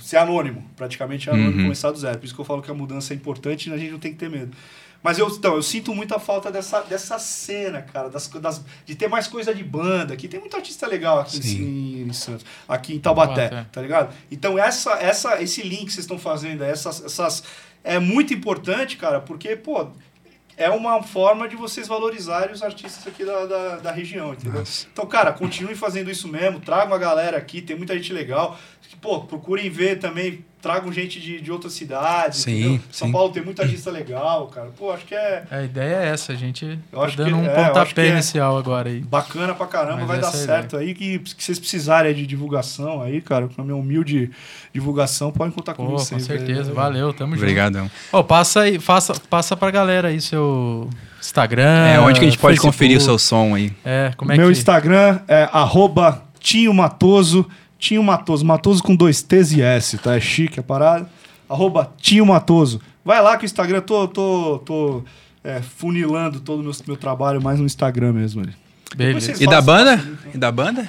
ser anônimo, praticamente anônimo, Uhum. começar do zero. Por isso que eu falo que a mudança é importante e a gente não tem que ter medo. Mas eu, então, eu sinto muita falta dessa, dessa cena, cara, das, das, de ter mais coisa de banda, que tem muito artista legal aqui Sim. em, em Santos, aqui em Taubaté, Taubaté. tá ligado? Então essa, essa, esse link que vocês estão fazendo, essas, essas é muito importante, cara, porque pô é uma forma de vocês valorizarem os artistas aqui da, da, da região, entendeu? Nossa. Então, cara, continue fazendo isso mesmo, tragam a galera aqui, tem muita gente legal. Pô, procurem ver também, tragam gente de, de outras cidades, Sim, entendeu? São sim. Paulo tem muita artista legal, cara. Pô, acho que é A ideia é essa, a gente Eu tá acho que- dando um é, que pontapé é. inicial agora aí. bacana pra caramba, Mas vai dar é a ideia. certo aí. Que, que vocês precisarem de divulgação aí, cara, com a minha humilde divulgação, podem contar Pô, comigo com sempre. certeza, valeu, tamo junto. Obrigadão. Ô, passa aí, faça, passa pra galera aí seu Instagram. É, onde que a gente pode Facebook. conferir o seu som aí? É, como é Meu que... Instagram é arroba Tinho Matoso, Tinho Matoso, Matoso com dois T's e S, tá? É chique a parada. Arroba Tinho Matoso. Vai lá que o Instagram, tô, tô, tô é, funilando todo o meu, meu trabalho mais no Instagram mesmo. ali. Beleza. vocês E da banda? E da banda?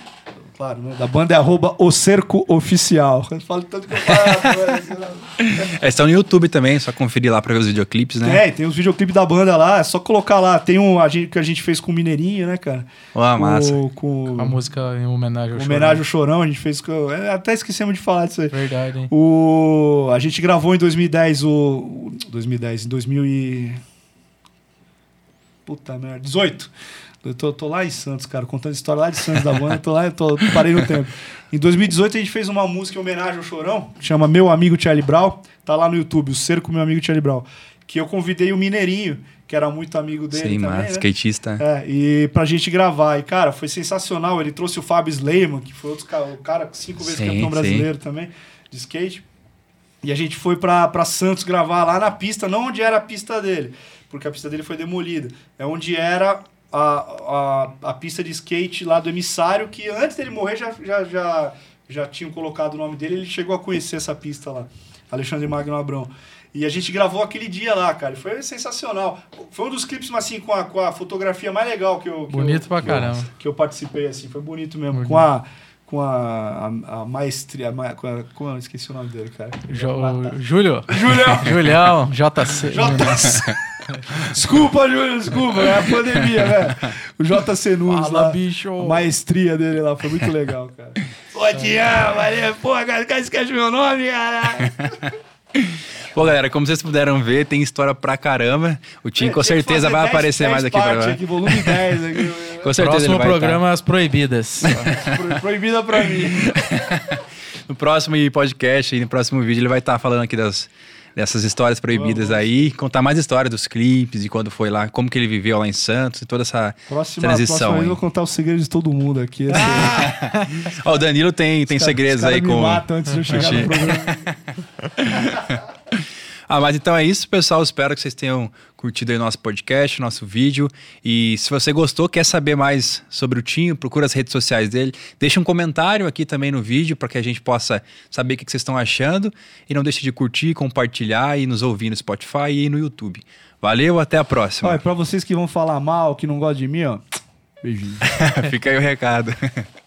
Claro, né? Da banda é arroba O Cerco Oficial. Eu falo tanto que eu falo. É, estão no YouTube também, só conferir lá pra ver os videoclipes, né? Tem, tem os videoclipes da banda lá, é só colocar lá. Tem um a gente, que a gente fez com o Mineirinho, né, cara? Ó, massa. Com, com, A música em homenagem ao com homenagem ao Chorão, a gente fez com. é, Até esquecemos de falar disso aí. Chorão. Verdade, hein? O, a gente gravou em 2010 o. o- 2010, em 2000 e. Puta merda, 18. Eu tô, tô lá em Santos, cara, contando história lá de Santos da banda, tô lá, eu tô, parei no tempo. Em 2018 a gente fez uma música em homenagem ao Chorão, que chama Meu Amigo Charlie Brown, tá lá no YouTube, o Cerco Meu Amigo Charlie Brown, que eu convidei o Mineirinho, que era muito amigo dele Sim, também, massa. né? Skatista. É, e pra gente gravar. E, cara, foi sensacional. Ele trouxe o Fábio Sleiman, que foi outro ca- o cara cinco vezes Sim, campeão sim. brasileiro também, de skate. E a gente foi pra, pra Santos gravar lá na pista, não onde era a pista dele, porque a pista dele foi demolida. É onde era a, a, a pista de skate lá do emissário, que antes dele morrer já, já, já, já tinham colocado o nome dele, ele chegou a conhecer essa pista lá. Alexandre Magno Abrão. E a gente gravou aquele dia lá, cara. Foi sensacional. Foi um dos clipes, assim, com a, com a fotografia mais legal que eu. que Bonito eu, pra que eu- caramba. Que eu participei, assim. Foi bonito mesmo. Bonito. Com a. Com a, a, a maestria. ma- com a, como eu esqueci o nome dele, cara. Jo- Júlio. Julião! Julião, JC. JC. Desculpa, Júlio, desculpa. É a pandemia, né? O JC Nunes Fala, lá. bicho. A maestria dele lá. Foi muito legal, cara. Pô, Tião, valeu. Pô, cara, cara esquece meu nome, cara. Pô, galera, como vocês puderam ver, tem história pra caramba. O Tim com certeza vai aparecer mais aqui pra lá. aqui, volume 10 aqui. Com certeza Próximo vai programa estar. As Proibidas. Proibida pra mim. no próximo podcast e no próximo vídeo ele vai estar falando aqui das dessas histórias proibidas Vamos. aí, contar mais histórias dos clipes, de quando foi lá, como que ele viveu lá em Santos, e toda essa próxima, transição. Próxima eu vou contar os segredos de todo mundo aqui. Ah! Ó, o Danilo tem, tem segredos aí com. Me mata antes de eu chegar no programa. Ah, mas então é isso, pessoal. Espero que vocês tenham curtido aí o nosso podcast, nosso vídeo. E se você gostou, quer saber mais sobre o Tinho, procura as redes sociais dele. Deixa um comentário aqui também no vídeo para que a gente possa saber o que vocês estão achando. E não deixe de curtir, compartilhar e nos ouvir no Spotify e no YouTube. Valeu, até a próxima. Olha, para vocês que vão falar mal, que não gostam de mim, ó. Beijinho. Fica aí o recado.